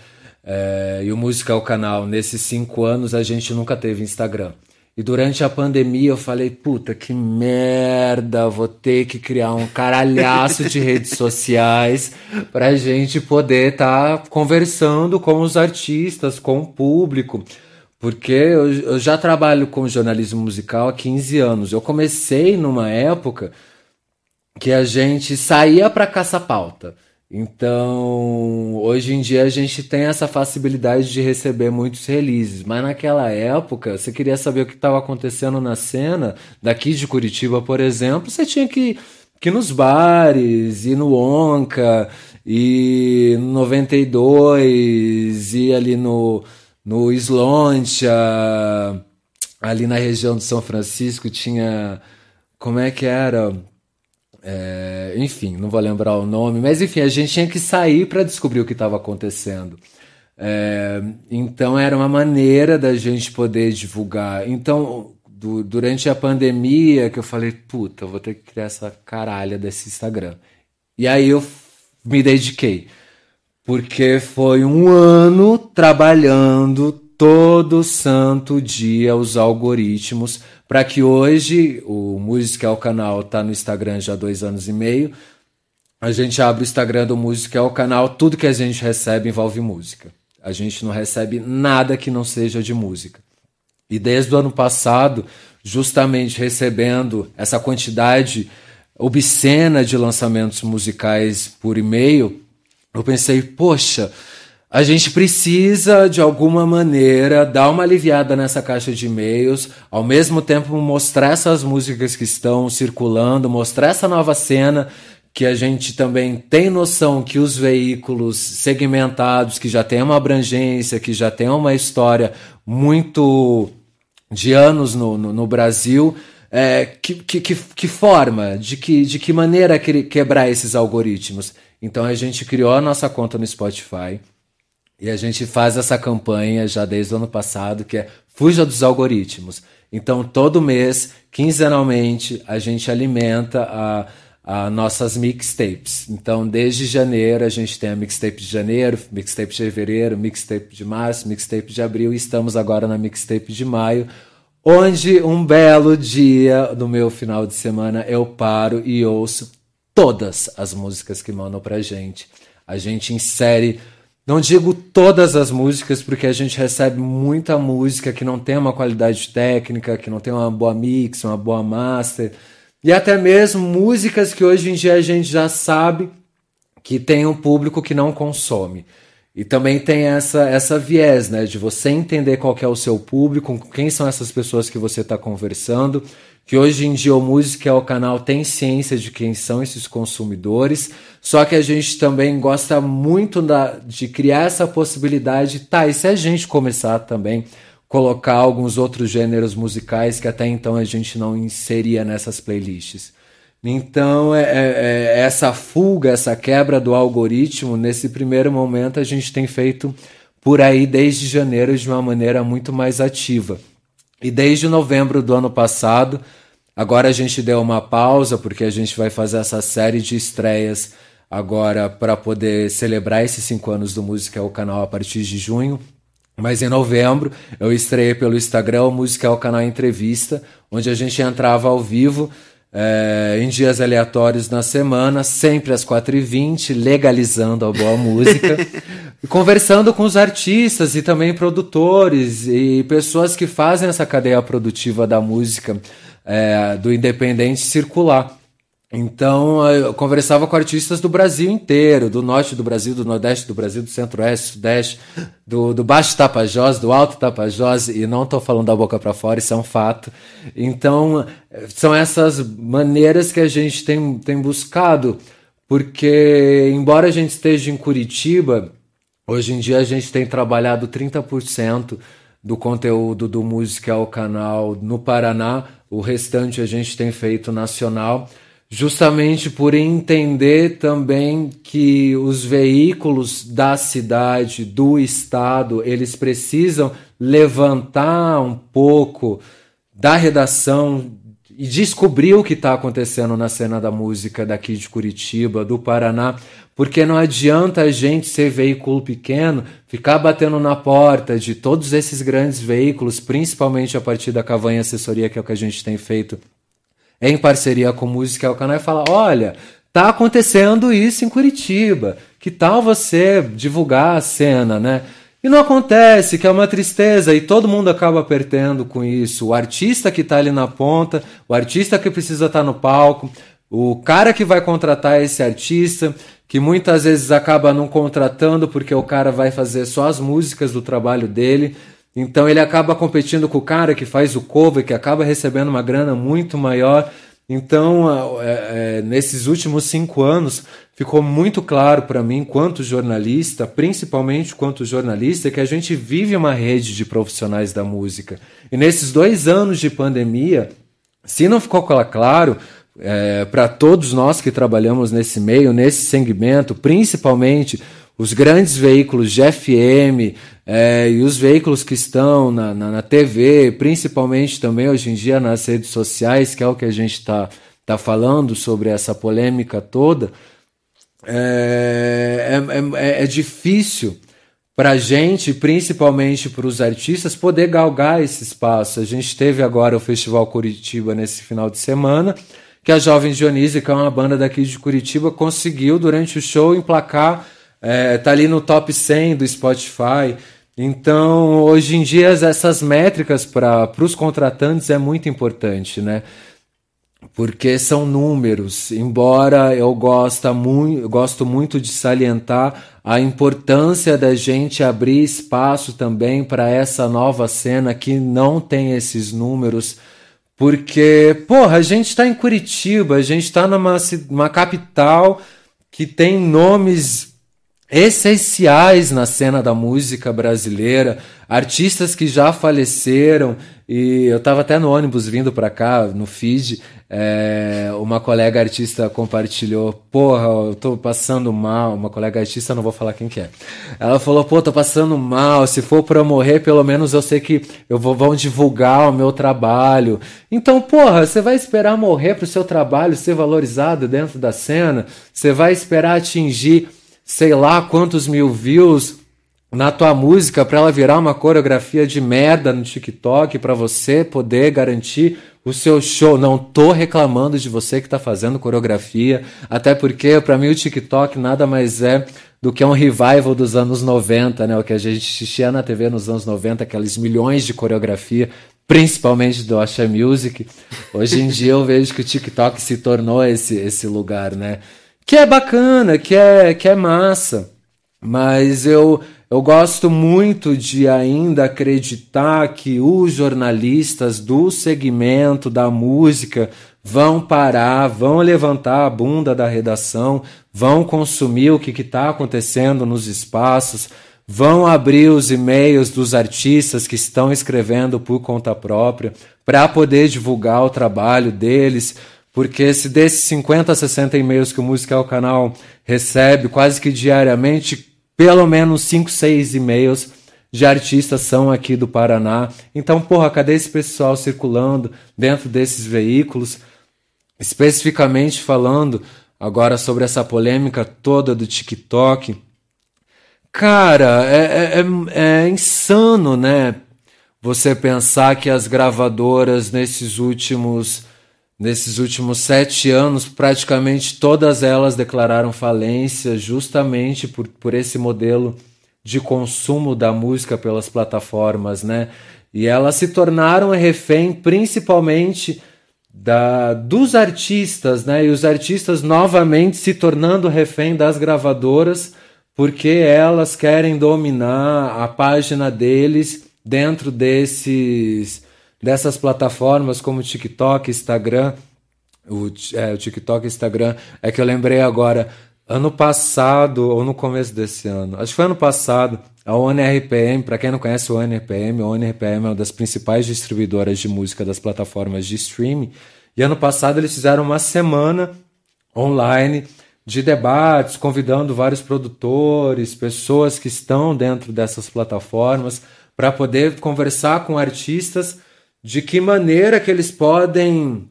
É, e o Música é o canal. Nesses cinco anos a gente nunca teve Instagram. E durante a pandemia eu falei, puta que merda, vou ter que criar um caralhaço de redes sociais pra gente poder estar tá conversando com os artistas, com o público. Porque eu, eu já trabalho com jornalismo musical há 15 anos. Eu comecei numa época que a gente saía para caça-pauta. Então, hoje em dia a gente tem essa facilidade de receber muitos releases, mas naquela época, você queria saber o que estava acontecendo na cena, daqui de Curitiba, por exemplo, você tinha que, que ir nos bares, ir no Onca, e no 92, ir ali no, no Slontia, ali na região de São Francisco tinha. Como é que era? É, enfim, não vou lembrar o nome, mas enfim, a gente tinha que sair para descobrir o que estava acontecendo. É, então era uma maneira da gente poder divulgar. Então, durante a pandemia, que eu falei, puta, eu vou ter que criar essa caralha desse Instagram. E aí eu me dediquei. Porque foi um ano trabalhando todo santo dia os algoritmos para que hoje o Música é o canal está no Instagram já há dois anos e meio. A gente abre o Instagram do Música é o canal, tudo que a gente recebe envolve música. A gente não recebe nada que não seja de música. E desde o ano passado, justamente recebendo essa quantidade obscena de lançamentos musicais por e-mail, eu pensei, poxa, a gente precisa, de alguma maneira, dar uma aliviada nessa caixa de e-mails, ao mesmo tempo mostrar essas músicas que estão circulando, mostrar essa nova cena que a gente também tem noção que os veículos segmentados, que já têm uma abrangência, que já têm uma história muito de anos no, no, no Brasil, é, que, que, que, que, forma, de que, de que maneira quebrar esses algoritmos. Então a gente criou a nossa conta no Spotify e a gente faz essa campanha já desde o ano passado, que é Fuja dos Algoritmos. Então, todo mês, quinzenalmente, a gente alimenta a, a nossas mixtapes. Então, desde janeiro, a gente tem a mixtape de janeiro, mixtape de fevereiro, mixtape de março, mixtape de abril, e estamos agora na mixtape de maio, onde um belo dia do meu final de semana eu paro e ouço todas as músicas que mandam pra gente. A gente insere não digo todas as músicas, porque a gente recebe muita música que não tem uma qualidade técnica, que não tem uma boa mix, uma boa master. E até mesmo músicas que hoje em dia a gente já sabe que tem um público que não consome. E também tem essa, essa viés, né? De você entender qual é o seu público, quem são essas pessoas que você está conversando que hoje em dia o Música é o canal tem ciência de quem são esses consumidores, só que a gente também gosta muito da, de criar essa possibilidade, tá, e se a gente começar também colocar alguns outros gêneros musicais que até então a gente não inseria nessas playlists. Então, é, é, é essa fuga, essa quebra do algoritmo, nesse primeiro momento, a gente tem feito por aí desde janeiro de uma maneira muito mais ativa. E desde novembro do ano passado, agora a gente deu uma pausa, porque a gente vai fazer essa série de estreias agora para poder celebrar esses cinco anos do Música é o Canal a partir de junho. Mas em novembro eu estreiei pelo Instagram o Música é o Canal Entrevista, onde a gente entrava ao vivo é, em dias aleatórios na semana, sempre às 4h20, legalizando a boa música, e conversando com os artistas e também produtores e pessoas que fazem essa cadeia produtiva da música é, do independente circular. Então, eu conversava com artistas do Brasil inteiro, do norte do Brasil, do nordeste do Brasil, do centro-oeste, sudeste, do, do baixo Tapajós, do alto Tapajós, e não estou falando da boca para fora, isso é um fato. Então, são essas maneiras que a gente tem, tem buscado, porque, embora a gente esteja em Curitiba, hoje em dia a gente tem trabalhado 30% do conteúdo do Música ao Canal no Paraná, o restante a gente tem feito nacional justamente por entender também que os veículos da cidade, do estado, eles precisam levantar um pouco da redação e descobrir o que está acontecendo na cena da música daqui de Curitiba, do Paraná, porque não adianta a gente ser veículo pequeno, ficar batendo na porta de todos esses grandes veículos, principalmente a partir da Cavanha Assessoria, que é o que a gente tem feito em parceria com o canal e fala: olha, tá acontecendo isso em Curitiba. Que tal você divulgar a cena, né? E não acontece, que é uma tristeza, e todo mundo acaba perdendo com isso. O artista que está ali na ponta, o artista que precisa estar tá no palco, o cara que vai contratar esse artista, que muitas vezes acaba não contratando porque o cara vai fazer só as músicas do trabalho dele. Então ele acaba competindo com o cara que faz o cover, que acaba recebendo uma grana muito maior. Então, é, é, nesses últimos cinco anos, ficou muito claro para mim, quanto jornalista, principalmente quanto jornalista, que a gente vive uma rede de profissionais da música. E nesses dois anos de pandemia, se não ficou claro, é, para todos nós que trabalhamos nesse meio, nesse segmento, principalmente os grandes veículos de FM é, e os veículos que estão na, na, na, TV, principalmente também hoje em dia nas redes sociais, que é o que a gente está tá falando sobre essa polêmica toda, é, é, é, é difícil para a gente, principalmente para os artistas, poder galgar esse espaço. A gente teve agora o Festival Curitiba nesse final de semana, que a Jovem Dionísio, que é uma banda daqui de Curitiba, conseguiu durante o show emplacar é, tá ali no top 100 do Spotify. Então, hoje em dia, essas métricas para os contratantes é muito importante, né? Porque são números. Embora eu gosta muito, eu gosto muito de salientar a importância da gente abrir espaço também para essa nova cena que não tem esses números. Porque, porra, a gente está em Curitiba, a gente está numa uma capital que tem nomes essenciais na cena da música brasileira, artistas que já faleceram e eu estava até no ônibus vindo para cá, no feed, é, uma colega artista compartilhou, porra, eu tô passando mal, uma colega artista, não vou falar quem que é. Ela falou, pô, tô passando mal, se for para morrer, pelo menos eu sei que eu vou vão divulgar o meu trabalho. Então, porra, você vai esperar morrer pro seu trabalho ser valorizado dentro da cena? Você vai esperar atingir sei lá quantos mil views na tua música para ela virar uma coreografia de merda no TikTok para você poder garantir o seu show. Não tô reclamando de você que tá fazendo coreografia, até porque para mim o TikTok nada mais é do que um revival dos anos 90, né? O que a gente assistia na TV nos anos 90, aqueles milhões de coreografia, principalmente do Asha Music. Hoje em dia eu vejo que o TikTok se tornou esse, esse lugar, né? Que é bacana, que é, que é massa. Mas eu, eu gosto muito de ainda acreditar que os jornalistas do segmento da música vão parar, vão levantar a bunda da redação, vão consumir o que está acontecendo nos espaços, vão abrir os e-mails dos artistas que estão escrevendo por conta própria para poder divulgar o trabalho deles porque se desses 50 a 60 e-mails que o Música é Canal recebe quase que diariamente, pelo menos 5, 6 e-mails de artistas são aqui do Paraná. Então, porra, cadê esse pessoal circulando dentro desses veículos? Especificamente falando agora sobre essa polêmica toda do TikTok. Cara, é, é, é, é insano, né? Você pensar que as gravadoras nesses últimos nesses últimos sete anos, praticamente todas elas declararam falência justamente por, por esse modelo de consumo da música pelas plataformas, né? E elas se tornaram refém principalmente da, dos artistas, né? E os artistas novamente se tornando refém das gravadoras, porque elas querem dominar a página deles dentro desses dessas plataformas como TikTok, Instagram. O, é, o TikTok Instagram é que eu lembrei agora Ano passado, ou no começo desse ano, acho que foi ano passado, a ONRPM, para quem não conhece o ONRPM, a ONRPM é uma das principais distribuidoras de música das plataformas de streaming, e ano passado eles fizeram uma semana online de debates, convidando vários produtores, pessoas que estão dentro dessas plataformas, para poder conversar com artistas de que maneira que eles podem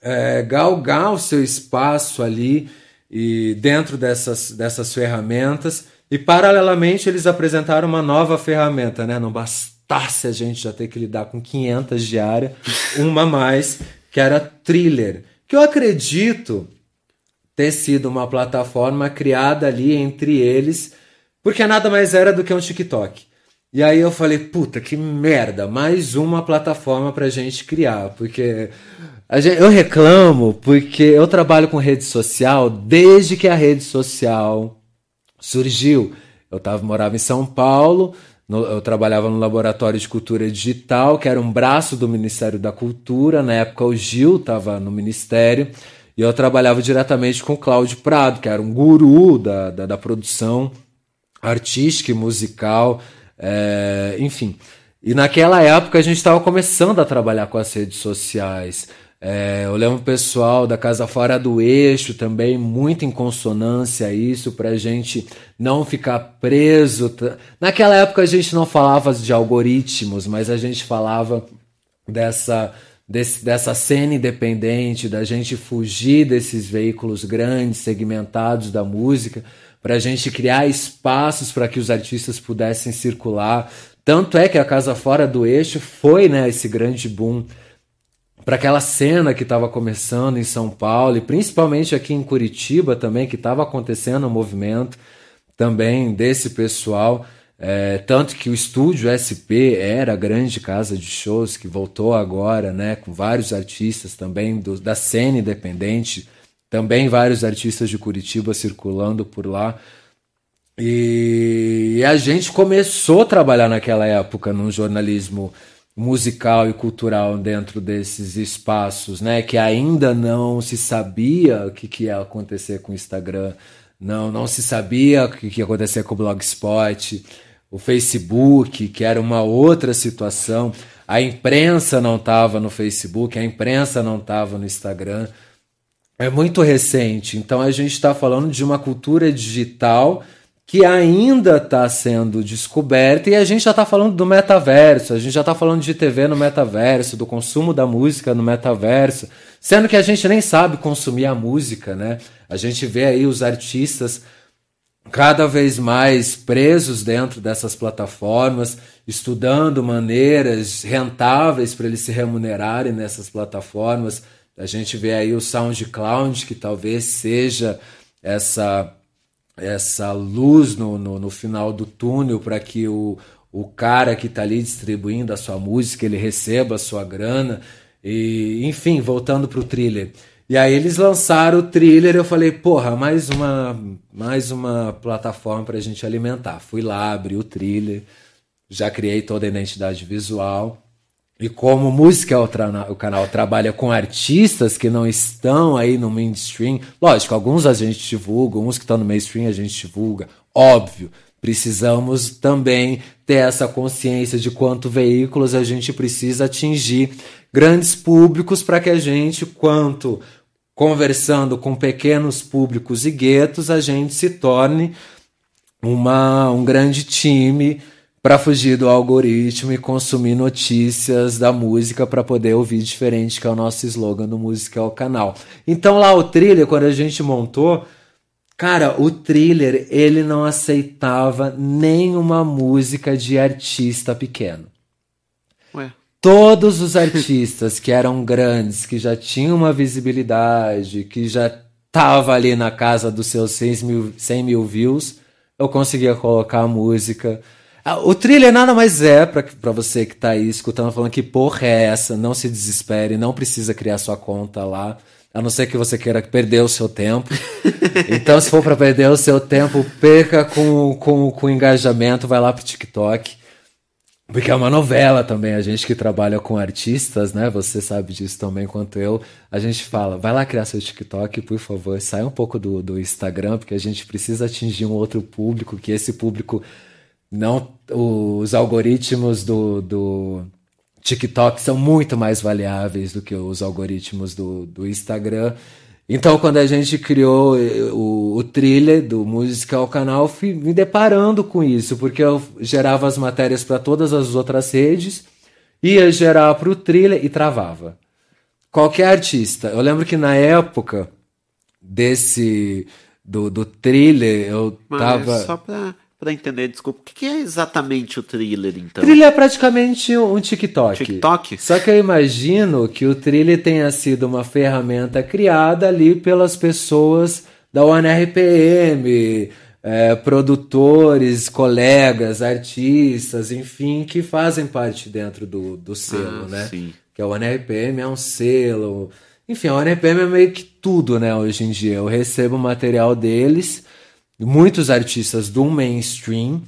é, galgar o seu espaço ali e dentro dessas, dessas ferramentas. E paralelamente eles apresentaram uma nova ferramenta, né? Não bastasse a gente já ter que lidar com 500 diárias, uma mais, que era Thriller, que eu acredito ter sido uma plataforma criada ali entre eles, porque nada mais era do que um TikTok. E aí eu falei, puta, que merda, mais uma plataforma pra gente criar, porque Gente, eu reclamo porque eu trabalho com rede social desde que a rede social surgiu. Eu tava, morava em São Paulo, no, eu trabalhava no Laboratório de Cultura Digital, que era um braço do Ministério da Cultura. Na época, o Gil estava no Ministério. E eu trabalhava diretamente com o Cláudio Prado, que era um guru da, da, da produção artística e musical, é, enfim. E naquela época a gente estava começando a trabalhar com as redes sociais. É, eu lembro o pessoal da Casa Fora do Eixo também, muito em consonância isso, para gente não ficar preso. Naquela época a gente não falava de algoritmos, mas a gente falava dessa, desse, dessa cena independente, da gente fugir desses veículos grandes, segmentados da música, para a gente criar espaços para que os artistas pudessem circular. Tanto é que a Casa Fora do Eixo foi né, esse grande boom para aquela cena que estava começando em São Paulo e principalmente aqui em Curitiba também, que estava acontecendo um movimento também desse pessoal. É, tanto que o estúdio SP era a grande casa de shows que voltou agora, né, com vários artistas também do, da cena independente, também vários artistas de Curitiba circulando por lá. E, a gente começou a trabalhar naquela época num jornalismo musical e cultural dentro desses espaços, né? Que ainda não se sabia o que, que ia acontecer com o Instagram, não, não se sabia o que, que ia acontecer com o Blogspot, o Facebook, que era uma outra situação. A imprensa não estava no Facebook, a imprensa não estava no Instagram. É muito recente, então a gente está falando de uma cultura digital que ainda está sendo descoberta e a gente já está falando do metaverso, a gente já está falando de TV no metaverso, do consumo da música no metaverso, sendo que a gente nem sabe consumir a música, né? A gente vê aí os artistas cada vez mais presos dentro dessas plataformas, estudando maneiras rentáveis para eles se remunerarem nessas plataformas. A gente vê aí o SoundCloud, que talvez seja essa essa luz no, no, no final do túnel para que o, o cara que está ali distribuindo a sua música ele receba a sua grana. E enfim voltando para o thriller. E aí eles lançaram o thriller eu falei porra mais uma mais uma plataforma para a gente alimentar. Fui lá abri o thriller já criei toda a identidade visual e como Música é o, o, canal trabalha com artistas que não estão aí no mainstream, lógico, alguns a gente divulga, uns que estão no mainstream a gente divulga, óbvio. Precisamos também ter essa consciência de quanto veículos a gente precisa atingir grandes públicos para que a gente, quanto conversando com pequenos públicos e guetos, a gente se torne uma, um grande time para fugir do algoritmo e consumir notícias da música para poder ouvir diferente, que é o nosso slogan do Música é o Canal. Então lá o thriller, quando a gente montou, cara, o thriller ele não aceitava nenhuma música de artista pequeno. Ué. Todos os artistas que eram grandes, que já tinham uma visibilidade, que já tava ali na casa dos seus 100 mil, 100 mil views, eu conseguia colocar a música. Ah, O thriller nada mais é, pra, pra você que tá aí escutando, falando que porra é essa, não se desespere, não precisa criar sua conta lá, a não ser que você queira perder o seu tempo. então, se for pra perder o seu tempo, perca com, com, com engajamento, vai lá pro TikTok. Porque é uma novela também, a gente que trabalha com artistas, né? Você sabe disso também quanto eu. A gente fala, vai lá criar seu TikTok, por favor, sai um pouco do, do Instagram, porque a gente precisa atingir um outro público, que esse público não. Os algoritmos do, do TikTok são muito mais variáveis do que os algoritmos do, do Instagram. Então, quando a gente criou eh, o, o thriller do Música ao Canal, fui me deparando com isso, porque eu gerava as matérias para todas as outras redes, ia gerar para o thriller e travava. Qualquer artista. Eu lembro que na época desse do, do thriller, eu Mas tava. só pra, pra entender, desculpa, o que, é exatamente o thriller, então? Thriller é praticamente um TikTok. TikTok? Só que eu imagino que o Thriller tenha sido uma ferramenta criada ali pelas pessoas da ONRPM, é, produtores, colegas, artistas, enfim, que fazem parte dentro do, do selo, Ah, né? sim. Que a ONRPM é um selo. Enfim, a ONRPM é meio que tudo, né, hoje em dia. Eu recebo material deles, muitos artistas do mainstream,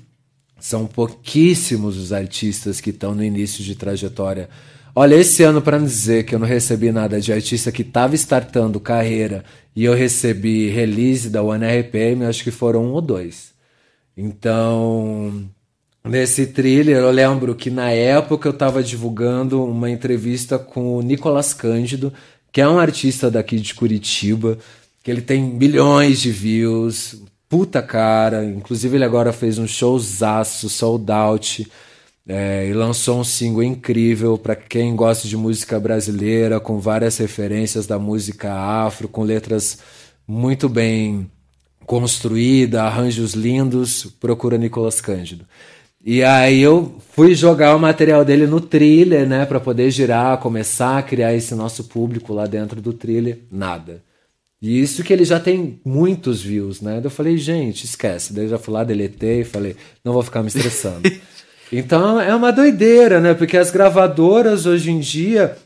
são pouquíssimos os artistas que estão no início de trajetória. Olha, esse ano, para não dizer que eu não recebi nada de artista que estava startando carreira e eu recebi release da OneRPM, acho que foram um ou dois. Então, nesse thriller, eu lembro que na época eu estava divulgando uma entrevista com o Nicolas Cândido, que é um artista daqui de Curitiba, que ele tem milhões de views, puta cara. Inclusive, ele agora fez um showzaço, sold out. é, e lançou um single incrível para quem gosta de música brasileira, com várias referências da música afro, com letras muito bem construídas, arranjos lindos. Procura Nicolas Cândido. E aí eu fui jogar o material dele no thriller, né, para poder girar, começar a criar esse nosso público lá dentro do thriller. Nada. E isso que ele já tem muitos views, né? Eu falei, gente, esquece. Daí eu já fui lá, deletei, falei, não vou ficar me estressando. então é uma doideira, né? Porque as gravadoras hoje em dia,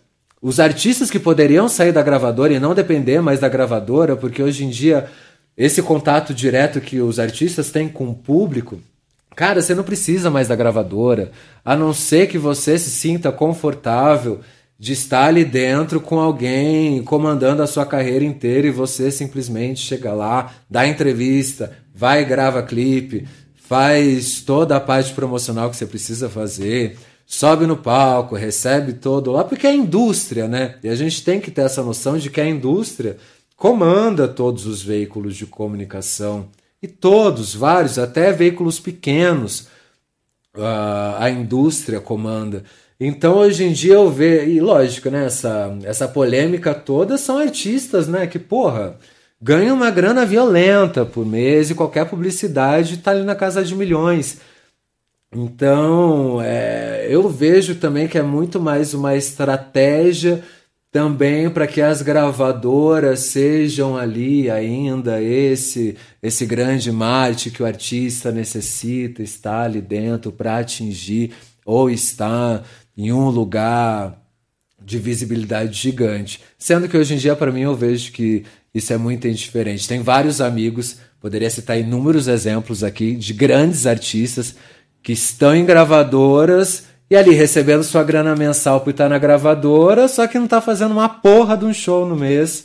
os artistas que poderiam sair da gravadora e não depender mais da gravadora, porque hoje em dia esse contato direto que os artistas têm com o público, cara, você não precisa mais da gravadora, a não ser que você se sinta confortável de estar ali dentro com alguém comandando a sua carreira inteira e você simplesmente chega lá, dá entrevista, vai grava clipe, faz toda a parte promocional que você precisa fazer, sobe no palco, recebe todo lá, porque é indústria, né? E a gente tem que ter essa noção de que a indústria comanda todos os veículos de comunicação e todos, vários, até veículos pequenos, ah, a indústria comanda. Então hoje em dia eu vejo, e lógico, né, essa, essa polêmica toda são artistas, né, que porra, ganham uma grana violenta por mês e qualquer publicidade tá ali na casa de milhões. Então, é, eu vejo também que é muito mais uma estratégia também para que as gravadoras sejam ali ainda esse esse grande mate que o artista necessita estar ali dentro para atingir ou estar em um lugar de visibilidade gigante. Sendo que hoje em dia, para mim, eu vejo que isso é muito indiferente. Tem vários amigos, poderia citar inúmeros exemplos aqui, de grandes artistas que estão em gravadoras e ali recebendo sua grana mensal por estar na gravadora, só que não está fazendo uma porra de um show no mês.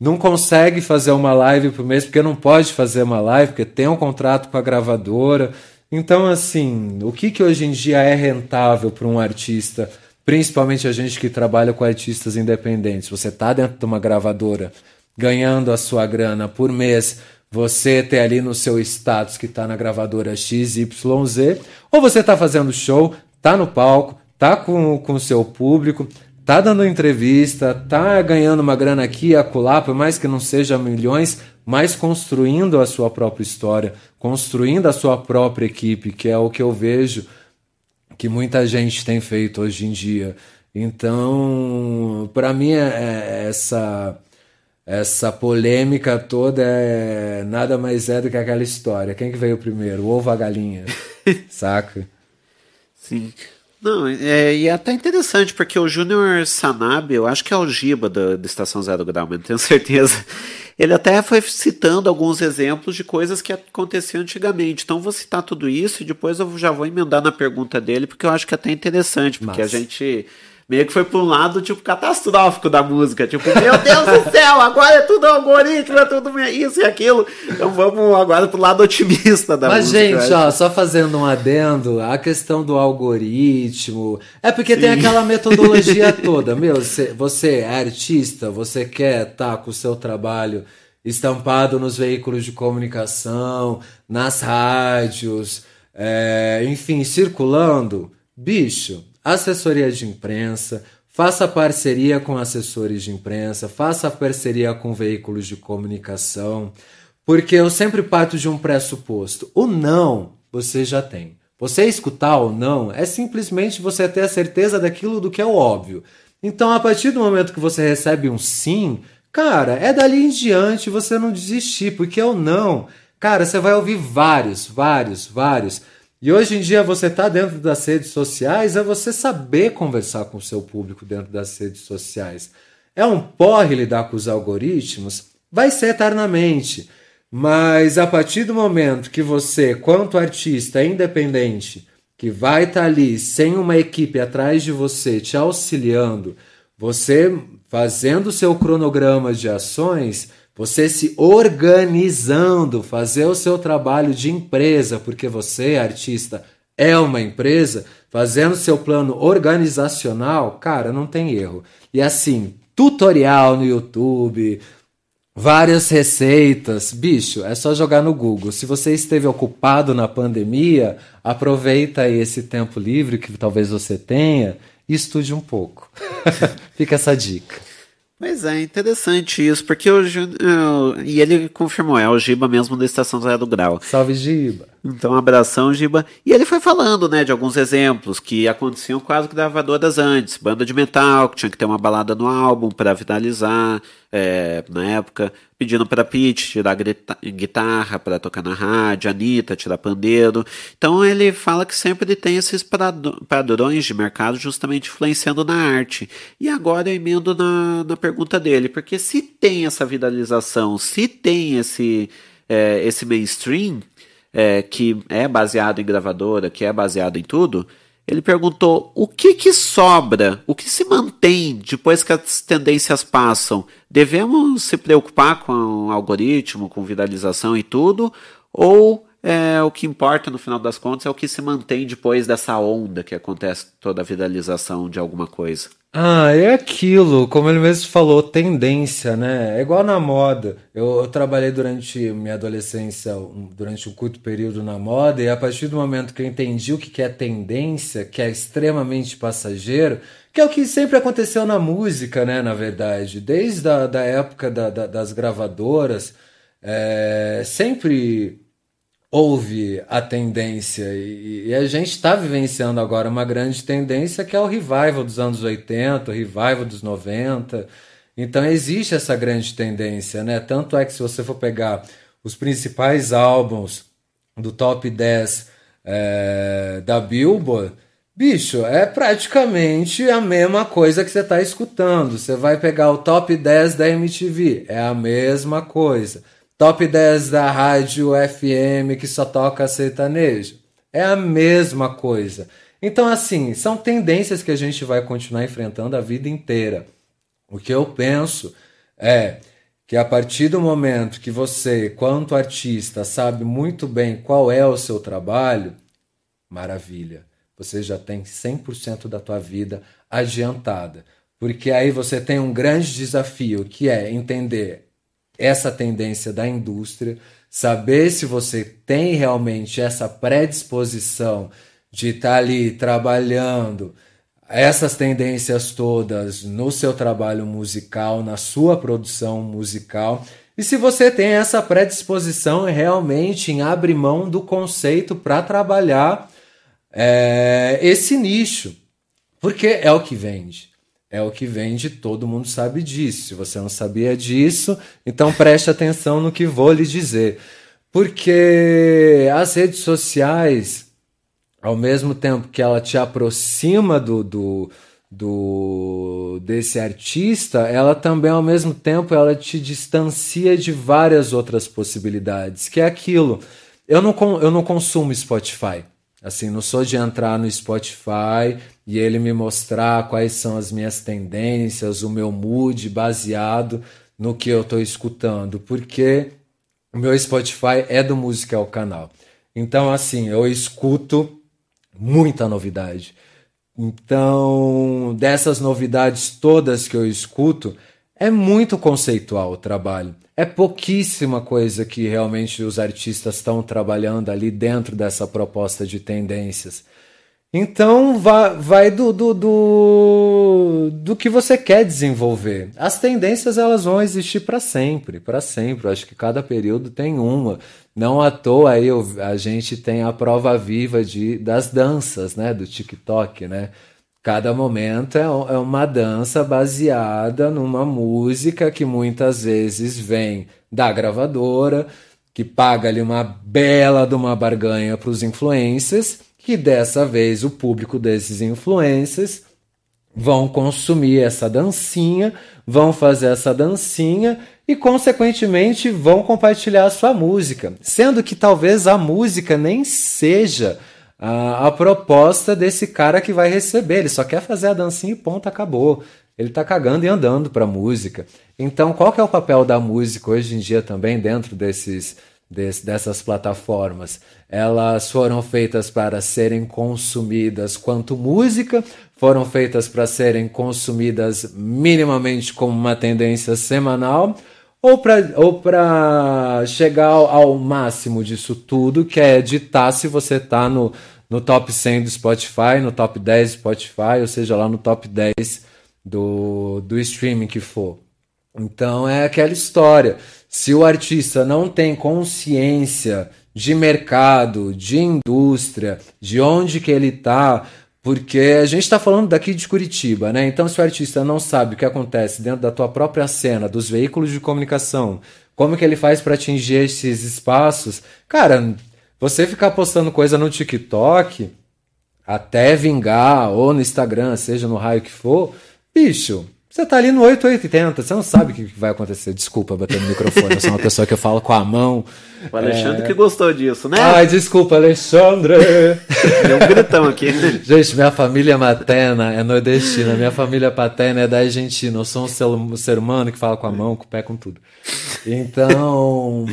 Não consegue fazer uma live por mês, porque não pode fazer uma live, porque tem um contrato com a gravadora. Então, assim, o que, que hoje em dia é rentável para um artista, principalmente a gente que trabalha com artistas independentes? Você tá dentro de uma gravadora ganhando a sua grana por mês, você ter ali no seu status que está na gravadora XYZ, ou você está fazendo show, tá no palco, tá com o seu público, tá dando entrevista, tá ganhando uma grana aqui e acolá, por mais que não seja milhões, mas construindo a sua própria história, construindo a sua própria equipe, que é o que eu vejo que muita gente tem feito hoje em dia. Então, para mim, é, é essa essa polêmica toda é nada mais é do que aquela história. Quem que veio primeiro, o ovo ou a galinha? Saca? Sim. Não, é, e é até interessante, porque o Júnior Sanabe, eu acho que é o Giba da, da Estação Zero Grau, mas não tenho certeza. Ele até foi citando alguns exemplos de coisas que aconteciam antigamente. Então vou citar tudo isso e depois eu já vou emendar na pergunta dele, porque eu acho que é até interessante, porque Massa. a gente meio que foi para um lado, tipo, catastrófico da música. Tipo, meu Deus do céu, agora é tudo algoritmo, é tudo isso e aquilo. Então vamos agora pro lado otimista da Mas, música. Mas, gente, ó, só fazendo um adendo, a questão do algoritmo. É porque Sim. tem aquela metodologia toda. Meu, você, você é artista, você quer estar tá com o seu trabalho estampado nos veículos de comunicação, nas rádios, é, enfim, circulando. Bicho, assessoria de imprensa, faça parceria com assessores de imprensa, faça parceria com veículos de comunicação, porque eu sempre parto de um pressuposto. O não você já tem. Você escutar ou não é simplesmente você ter a certeza daquilo do que é o óbvio. Então, a partir do momento que você recebe um sim, cara, é dali em diante você não desistir, porque o não, cara, você vai ouvir vários, vários, vários. E hoje em dia você está dentro das redes sociais, é você saber conversar com o seu público dentro das redes sociais. É um porre lidar com os algoritmos? Vai ser eternamente. Mas a partir do momento que você, quanto artista independente, que vai estar tá ali sem uma equipe atrás de você te auxiliando, você fazendo o seu cronograma de ações, você se organizando, fazer o seu trabalho de empresa, porque você, artista, é uma empresa, fazendo seu plano organizacional, cara, não tem erro. E assim, tutorial no YouTube, várias receitas, bicho, é só jogar no Google. Se você esteve ocupado na pandemia, aproveita esse tempo livre que talvez você tenha e estude um pouco. Fica essa dica. Pois é, interessante isso, porque o e ele confirmou, é o Giba mesmo da Estação do Grau. Salve, Giba. Então, abração, Giba. E ele foi falando, né, de alguns exemplos que aconteciam quase que gravadoras antes. Banda de metal, que tinha que ter uma balada no álbum para finalizar, é, na época. Pedindo para Pete tirar guitarra para tocar na rádio, Anitta tirar pandeiro. Então, ele fala que sempre tem esses padrões de mercado justamente influenciando na arte. E agora eu emendo na, na pergunta dele, porque se tem essa viralização, se tem esse, é, esse mainstream é, que é baseado em gravadora, que é baseado em tudo, ele perguntou o que, que sobra, o que se mantém depois que as tendências passam. Devemos se preocupar com o algoritmo, com viralização e tudo, ou é, o que importa no final das contas é o que se mantém depois dessa onda que acontece toda a viralização de alguma coisa? Ah, é aquilo, como ele mesmo falou, tendência, né? É igual na moda. Eu, eu, trabalhei durante minha adolescência, durante um curto período na moda, e a partir do momento que eu entendi o que é tendência, que é extremamente passageiro, que é o que sempre aconteceu na música, né? Na verdade, desde a da época da, da, das gravadoras, é, sempre houve a tendência e, e a gente está vivenciando agora uma grande tendência que é o revival dos anos 80, o revival dos 90. Então existe essa grande tendência, né? Tanto é que se você for pegar os principais álbuns do top 10 é, da Billboard, bicho, é praticamente a mesma coisa que você está escutando. Você vai pegar o top 10 da MTV, é a mesma coisa. Top 10 da rádio FM que só toca sertanejo. É a mesma coisa. Então, assim, são tendências que a gente vai continuar enfrentando a vida inteira. O que eu penso é que a partir do momento que você, quanto artista, sabe muito bem qual é o seu trabalho, maravilha. Você já tem 100% da tua vida adiantada. Porque aí você tem um grande desafio, que é entender essa tendência da indústria, saber se você tem realmente essa predisposição de estar tá ali trabalhando essas tendências todas no seu trabalho musical, na sua produção musical. E se você tem essa predisposição realmente em abrir mão do conceito para trabalhar é, esse nicho, porque é o que vende. É o que vende, todo mundo sabe disso. Se você não sabia disso, então preste atenção no que vou lhe dizer. Porque as redes sociais, ao mesmo tempo que ela te aproxima do, do, do desse artista, ela também ao mesmo tempo ela te distancia de várias outras possibilidades, que é aquilo. Eu não, eu não consumo Spotify. Assim, não sou de entrar no Spotify e ele me mostrar quais são as minhas tendências, o meu mood baseado no que eu estou escutando, porque o meu Spotify é do Música ao Canal. Então, assim, eu escuto muita novidade. Então, dessas novidades todas que eu escuto, é muito conceitual o trabalho. É pouquíssima coisa que realmente os artistas estão trabalhando ali dentro dessa proposta de tendências. Então vai, vai do, do, do, do, que você quer desenvolver. As tendências elas vão existir para sempre, para sempre. Eu acho que cada período tem uma. Não à toa aí a gente tem a prova viva de, das danças, né, do TikTok, né? Cada momento é, é uma dança baseada numa música que muitas vezes vem da gravadora, que paga ali uma bela de uma barganha para os influencers que dessa vez o público desses influencers vão consumir essa dancinha, vão fazer essa dancinha e, consequentemente, vão compartilhar a sua música. Sendo que talvez a música nem seja a, a proposta desse cara que vai receber. Ele só quer fazer a dancinha e ponto, acabou. Ele está cagando e andando para a música. Então, qual que é o papel da música hoje em dia também dentro desses dessas plataformas. Elas foram feitas para serem consumidas quanto música, foram feitas para serem consumidas minimamente como uma tendência semanal, ou para ou chegar ao, ao, máximo disso tudo, que é editar se você está no, no top 100 do Spotify, no top 10 do Spotify, ou seja, lá no top 10 do, do streaming que for. Então é aquela história. Se o artista não tem consciência de mercado, de indústria, de onde que ele está, porque a gente está falando daqui de Curitiba, né? Então, se o artista não sabe o que acontece dentro da tua própria cena, dos veículos de comunicação, como que ele faz para atingir esses espaços, cara, você ficar postando coisa no TikTok até vingar, ou no Instagram, seja no raio que for, bicho, você tá ali no 880, você não sabe o que vai acontecer. Desculpa bater no microfone, eu sou uma pessoa que eu falo com a mão. O Alexandre é... que gostou disso, né? Ai, desculpa, Alexandre! Deu um gritão aqui. Gente, minha família materna é nordestina, minha família paterna é da Argentina. Eu sou um ser, um humano que fala com a mão, com o pé, com tudo. Então.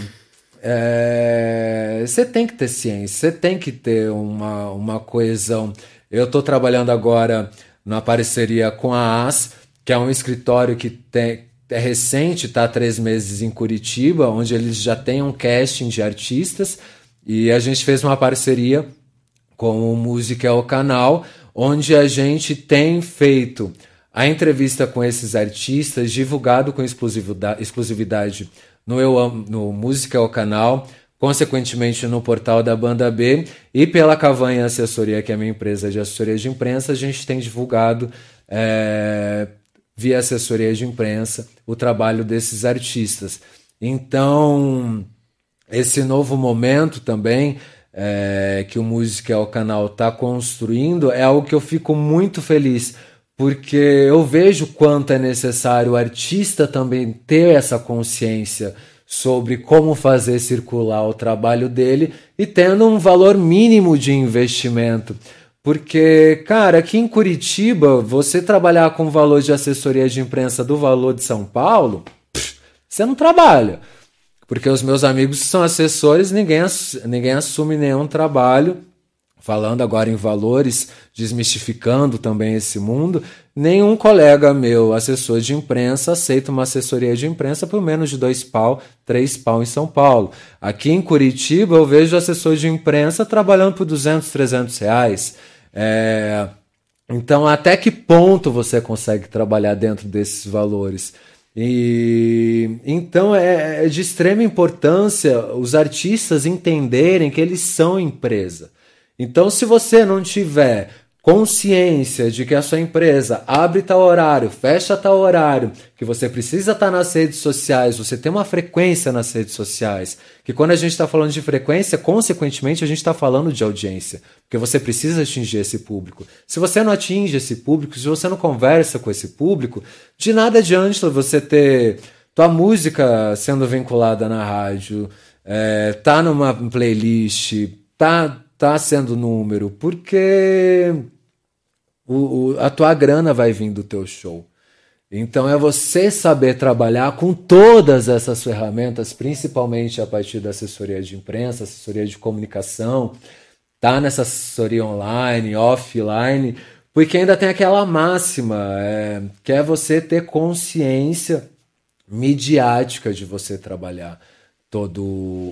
É... Você tem que ter ciência, você tem que ter uma, uma coesão. Eu estou trabalhando agora na parceria com a AS que é um escritório que tem, é recente, está há três meses em Curitiba, onde eles já têm um casting de artistas. E a gente fez uma parceria com o Música é o Canal, onde a gente tem feito a entrevista com esses artistas, divulgado com exclusividade, no, Eu no Música é o Canal, consequentemente no portal da Banda B. E pela Cavanha Assessoria, que é a minha empresa de assessoria de imprensa, a gente tem divulgado é, via assessoria de imprensa, o trabalho desses artistas. Então, esse novo momento também é, que o Música é o Canal está construindo é algo que eu fico muito feliz, porque eu vejo quanto é necessário o artista também ter essa consciência sobre como fazer circular o trabalho dele e tendo um valor mínimo de investimento. Porque, cara, aqui em Curitiba, você trabalhar com o valor de assessoria de imprensa do valor de São Paulo, você não trabalha. Porque os meus amigos são assessores, ninguém, ninguém assume nenhum trabalho falando agora em valores, desmistificando também esse mundo, nenhum colega meu, assessor de imprensa, aceita uma assessoria de imprensa por menos de dois pau, três pau em São Paulo. Aqui em Curitiba eu vejo assessor de imprensa trabalhando por 200, 300 reais. É... Então, até que ponto você consegue trabalhar dentro desses valores? E então é, é de extrema importância os artistas entenderem que eles são empresa. Então, se você não tiver consciência de que a sua empresa abre tal horário, fecha tal horário, que você precisa estar nas redes sociais, você tem uma frequência nas redes sociais, que quando a gente está falando de frequência, consequentemente a gente está falando de audiência, porque você precisa atingir esse público. Se você não atinge esse público, se você não conversa com esse público, de nada adianta você ter tua música sendo vinculada na rádio, é, tá numa playlist, tá tá sendo número, porque o, o, a tua grana vai vir do teu show. Então é você saber trabalhar com todas essas ferramentas, principalmente a partir da assessoria de imprensa, assessoria de comunicação, tá nessa assessoria online, offline, porque ainda tem aquela máxima, é, que é você ter consciência midiática de você trabalhar todo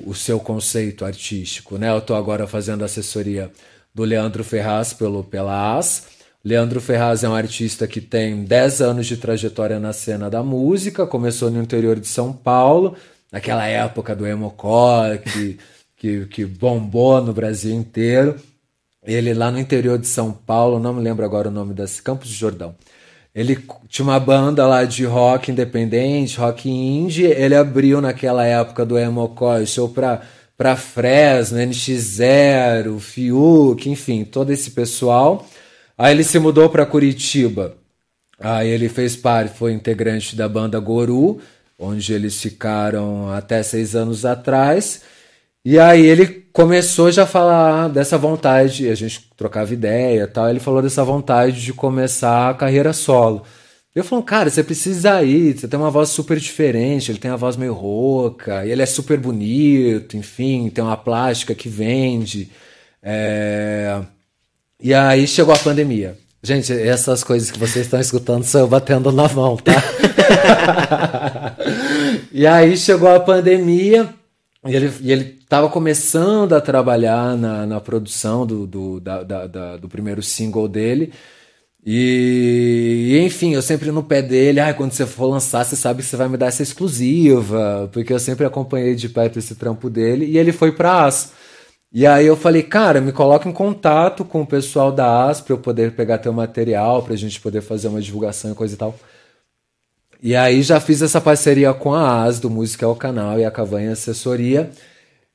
o seu conceito artístico, né? Eu estou agora fazendo assessoria do Leandro Ferraz pelo pela AS. Leandro Ferraz é um artista que tem 10 anos de trajetória na cena da música, começou no interior de São Paulo, naquela época do emocore que, que, que bombou no Brasil inteiro. Ele lá no interior de São Paulo, não me lembro agora o nome das Campos de Jordão. Ele tinha uma banda lá de rock independente, rock indie. Ele abriu naquela época do Emocore show pra, pra Fresno, NX0, Fiuk, enfim, todo esse pessoal. Aí ele se mudou para Curitiba. Aí ele fez parte, foi integrante da banda Goru, onde eles ficaram até seis anos atrás. E aí ele começou já a falar dessa vontade, a gente trocava ideia tal, ele falou dessa vontade de começar a carreira solo. Eu falei, cara, você precisa ir, você tem uma voz super diferente, ele tem uma voz meio rouca, ele é super bonito, enfim, tem uma plástica que vende. É... E aí chegou a pandemia. Gente, essas coisas que vocês estão escutando são eu batendo na mão, tá? e aí chegou a pandemia, e ele, e ele estava começando a trabalhar na, na produção do, do, da, da, da, do primeiro single dele. E, e, enfim, eu sempre no pé dele, ah, quando você for lançar, você sabe que você vai me dar essa exclusiva, porque eu sempre acompanhei de perto esse trampo dele, e ele foi pra As. E aí eu falei, cara, me coloca em contato com o pessoal da As pra eu poder pegar teu material, pra gente poder fazer uma divulgação e coisa e tal. E aí já fiz essa parceria com a AS, do Música é o Canal e a Cavanha Assessoria.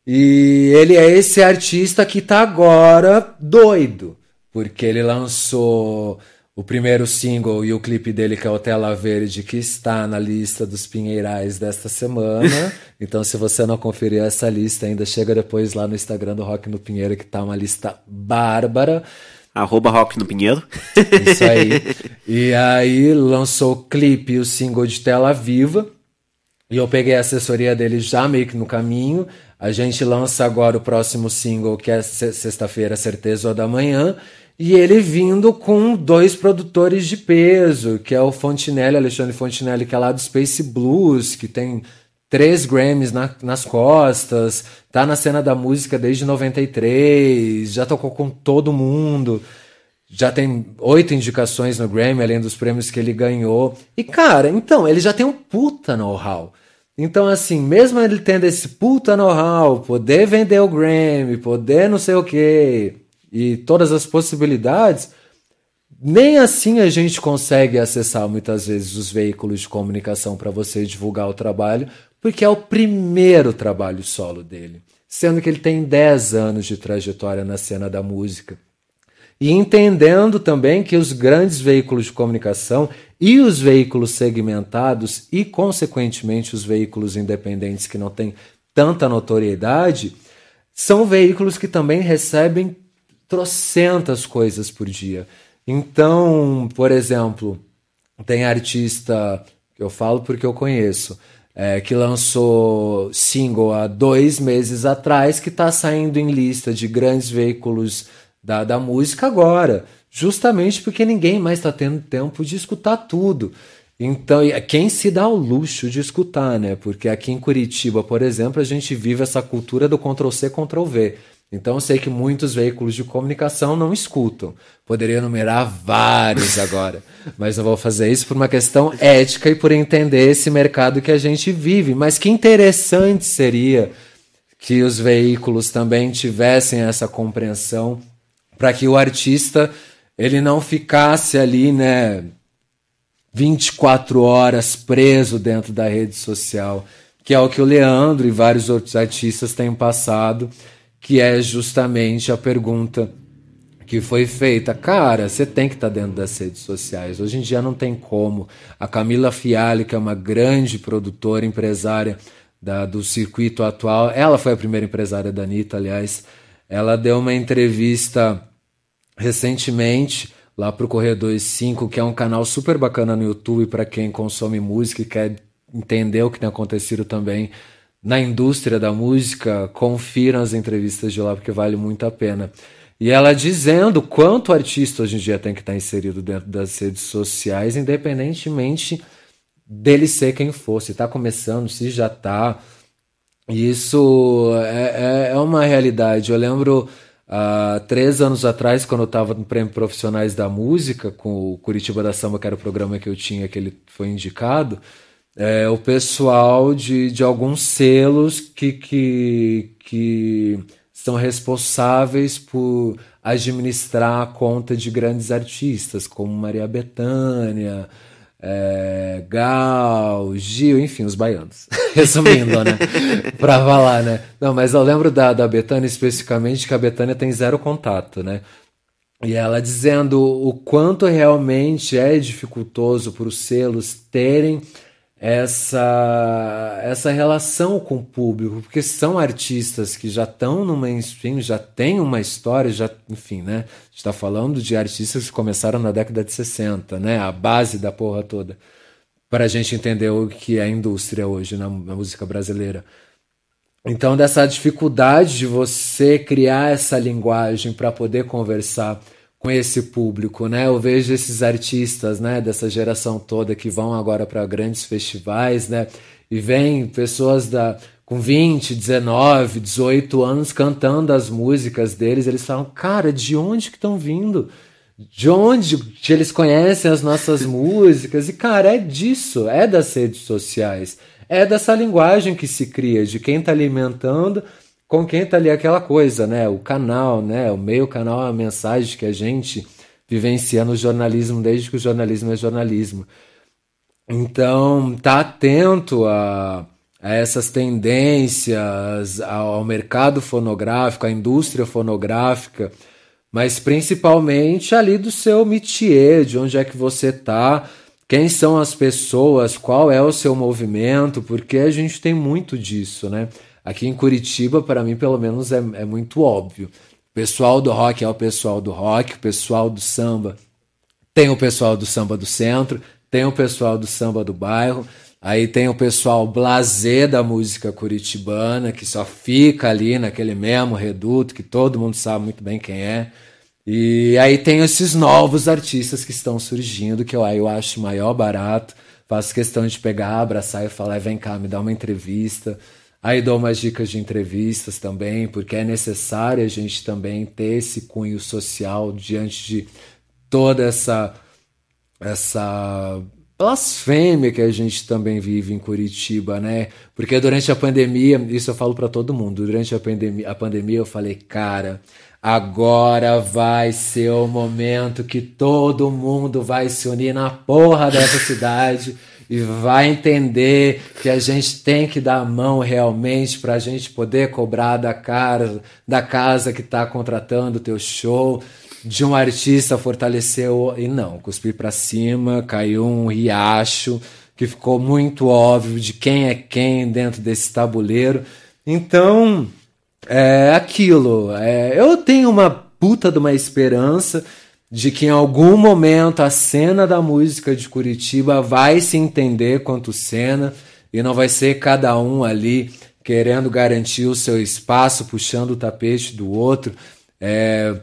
E ele é esse artista que tá agora doido, porque ele lançou o primeiro single e o clipe dele, que é o Tela Verde, que está na lista dos Pinheirais desta semana. então, se você não conferiu essa lista ainda, chega depois lá no Instagram do Rock no Pinheiro, que tá uma lista bárbara arroba Rock no Pinheiro. Isso aí. e aí lançou o clipe e o single de Tela Viva. E eu peguei a assessoria dele já meio que no caminho. A gente lança agora o próximo single, que é sexta-feira, Certeza da Manhã. E ele vindo com dois produtores de peso, que é o Fontinelli, Alexandre Fontinelli, que é lá do Space Blues, que tem três Grammys na, nas costas, tá na cena da música desde 93, já tocou com todo mundo, já tem oito indicações no Grammy, além dos prêmios que ele ganhou. E cara, então, ele já tem um puta know-how. Então, assim, mesmo ele tendo esse puta know-how, poder vender o Grammy, poder não sei o que, e todas as possibilidades, nem assim a gente consegue acessar muitas vezes os veículos de comunicação para você divulgar o trabalho, porque é o primeiro trabalho solo dele, sendo que ele tem 10 anos de trajetória na cena da música. E entendendo também que os grandes veículos de comunicação e os veículos segmentados e, consequentemente, os veículos independentes que não têm tanta notoriedade, são veículos que também recebem trocentas coisas por dia. Então, por exemplo, tem artista, eu falo porque eu conheço, é, que lançou single há dois meses atrás, que está saindo em lista de grandes veículos da, da música agora, justamente porque ninguém mais está tendo tempo de escutar tudo. Então, quem se dá o luxo de escutar, né? Porque aqui em Curitiba, por exemplo, a gente vive essa cultura do Ctrl-C, Ctrl-V. Então eu sei que muitos veículos de comunicação não escutam. Poderia enumerar vários agora, mas eu vou fazer isso por uma questão ética e por entender esse mercado que a gente vive. Mas que interessante seria que os veículos também tivessem essa compreensão para que o artista ele não ficasse ali, né, 24 horas preso dentro da rede social, que é o que o Leandro e vários outros artistas têm passado que é justamente a pergunta que foi feita. Cara, você tem que estar tá dentro das redes sociais. Hoje em dia não tem como. A Camila Fiali, que é uma grande produtora, empresária da, do circuito atual, ela foi a primeira empresária da Anitta, aliás. Ela deu uma entrevista recentemente lá para o Corredor 5, que é um canal super bacana no YouTube para quem consome música e quer entender o que tem acontecido também na indústria da música, confiram as entrevistas de lá porque vale muito a pena. E ela dizendo quanto o artista hoje em dia tem que estar inserido dentro das redes sociais, independentemente dele ser quem for, se está começando, se já está. Isso é, é, é, uma realidade. Eu lembro há três anos atrás, quando eu estava no Prêmio Profissionais da Música, com o Curitiba da Samba, que era o programa que eu tinha, que ele foi indicado é, o pessoal de, de alguns selos que, que, que são responsáveis por administrar a conta de grandes artistas, como Maria Bethânia, é, Gal, Gil, enfim, os baianos. Resumindo, né? pra falar, né? Não, mas eu lembro da, da Betânia especificamente que a Betânia tem zero contato, né? E ela dizendo o quanto realmente é dificultoso para os selos terem essa essa relação com o público, porque são artistas que já estão no mainstream, já têm uma história, já, enfim, né? A gente está falando de artistas que começaram na década de 60, né? A base da porra toda. Para a gente entender o que é a indústria hoje na, na música brasileira. Então, dessa dificuldade de você criar essa linguagem para poder conversar com esse público, né? Eu vejo esses artistas, né, dessa geração toda que vão agora para grandes festivais, né? E vem pessoas da com 20, 19, 18 anos cantando as músicas deles, eles falam: "Cara, de onde que estão vindo? De onde que eles conhecem as nossas músicas?" E cara, é disso, é das redes sociais. É dessa linguagem que se cria, de quem está alimentando com quem tá ali aquela coisa, né? O canal, né? O meio canal é a mensagem que a gente vivencia no jornalismo desde que o jornalismo é jornalismo. Então, tá atento a, a essas tendências, ao mercado fonográfico, à indústria fonográfica, mas principalmente ali do seu métier, de onde é que você tá, quem são as pessoas, qual é o seu movimento, porque a gente tem muito disso, né? Aqui em Curitiba, para mim, pelo menos, é, é muito óbvio. O pessoal do rock é o pessoal do rock, o pessoal do samba tem o pessoal do samba do centro, tem o pessoal do samba do bairro, aí tem o pessoal blazer da música curitibana, que só fica ali naquele mesmo reduto, que todo mundo sabe muito bem quem é. E aí tem esses novos artistas que estão surgindo, que eu, eu acho maior barato. Faço questão de pegar, abraçar e falar: vem cá, me dá uma entrevista. Aí dou umas dicas de entrevistas também, porque é necessário a gente também ter esse cunho social diante de toda essa essa blasfêmia que a gente também vive em Curitiba, né? Porque durante a pandemia, isso eu falo para todo mundo, durante a pandemia, a pandemia eu falei, cara, agora vai ser o momento que todo mundo vai se unir na porra dessa cidade e vai entender que a gente tem que dar a mão realmente para a gente poder cobrar da cara da casa que está contratando o teu show de um artista fortaleceu e não cuspir para cima caiu um riacho que ficou muito óbvio de quem é quem dentro desse tabuleiro. Então é aquilo é, eu tenho uma puta de uma esperança de que em algum momento a cena da música de Curitiba vai se entender quanto cena e não vai ser cada um ali querendo garantir o seu espaço, puxando o tapete do outro. É,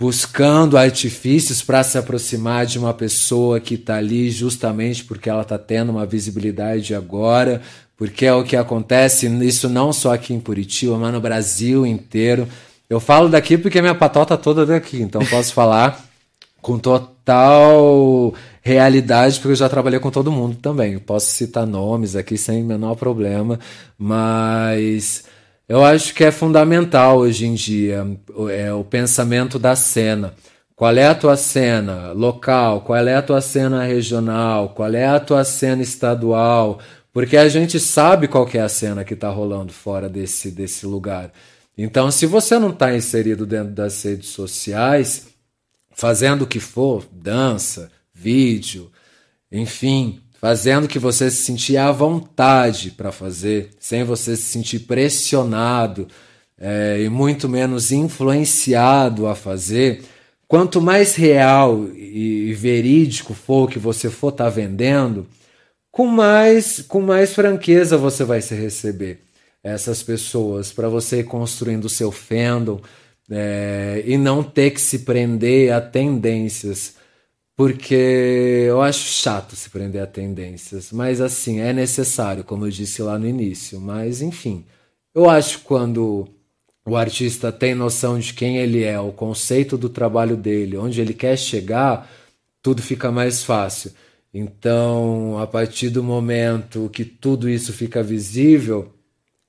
buscando artifícios para se aproximar de uma pessoa que está ali justamente porque ela está tendo uma visibilidade agora, porque é o que acontece, isso não só aqui em Curitiba, mas no Brasil inteiro. Eu falo daqui porque minha patota toda daqui, então posso falar com total realidade, porque eu já trabalhei com todo mundo também. Posso citar nomes aqui sem menor problema, mas eu acho que é fundamental hoje em dia é, o pensamento da cena. Qual é a tua cena local? Qual é a tua cena regional? Qual é a tua cena estadual? Porque a gente sabe qual é a cena que está rolando fora desse, desse lugar. Então, se você não está inserido dentro das redes sociais, fazendo o que for, dança, vídeo, enfim, fazendo que você se sentir à vontade para fazer, sem você se sentir pressionado é, e muito menos influenciado a fazer, quanto mais real e verídico for o que você for estar tá vendendo, com mais, com mais franqueza você vai se receber. Essas pessoas, para você ir construindo o seu fandom é, e não ter que se prender a tendências, porque eu acho chato se prender a tendências, mas assim, é necessário, como eu disse lá no início, mas enfim, eu acho quando o artista tem noção de quem ele é, o conceito do trabalho dele, onde ele quer chegar, tudo fica mais fácil. Então, a partir do momento que tudo isso fica visível,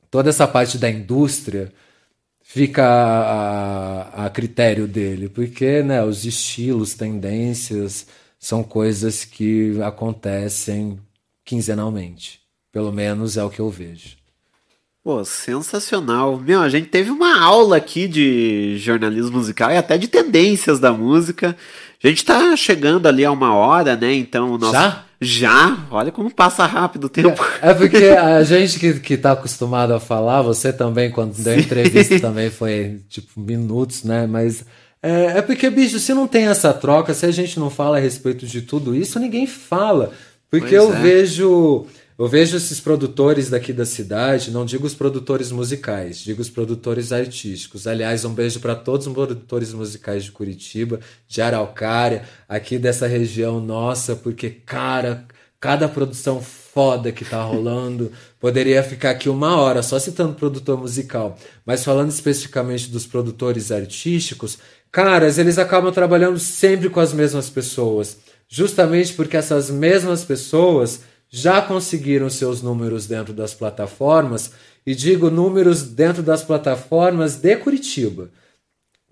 toda essa parte da indústria fica a, a, critério dele, porque né, os estilos, tendências são coisas que acontecem quinzenalmente. Pelo menos é o que eu vejo. Pô, sensacional. Meu, a gente teve uma aula aqui de jornalismo musical e até de tendências da música. A gente tá chegando ali a uma hora, né? Então, nosso... Já? Já? Olha como passa rápido o tempo. É porque a gente que, que tá acostumado a falar, você também, quando deu entrevista, também foi tipo minutos, né? Mas é, é, porque, bicho, se não tem essa troca, se a gente não fala a respeito de tudo isso, ninguém fala. Porque pois eu é. vejo eu vejo esses produtores daqui da cidade, não digo os produtores musicais, digo os produtores artísticos. Aliás, um beijo para todos os produtores musicais de Curitiba, de Araucária, aqui dessa região nossa, porque, cara, cada produção foda que tá rolando. Poderia ficar aqui uma hora só citando produtor musical, mas falando especificamente dos produtores artísticos, caras, eles acabam trabalhando sempre com as mesmas pessoas, justamente porque essas mesmas pessoas já conseguiram seus números dentro das plataformas, e digo números dentro das plataformas de Curitiba.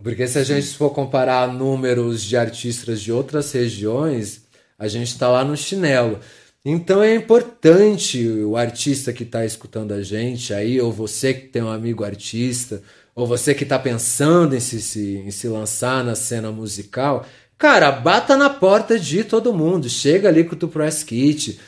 Porque se a gente for comparar números de artistas de outras regiões, a gente está lá no chinelo. Então é importante o artista que está escutando a gente aí, ou você que tem um amigo artista, ou você que está pensando em se, se, em se lançar na cena musical, cara, bata na porta de todo mundo. Chega ali com o teu press kit,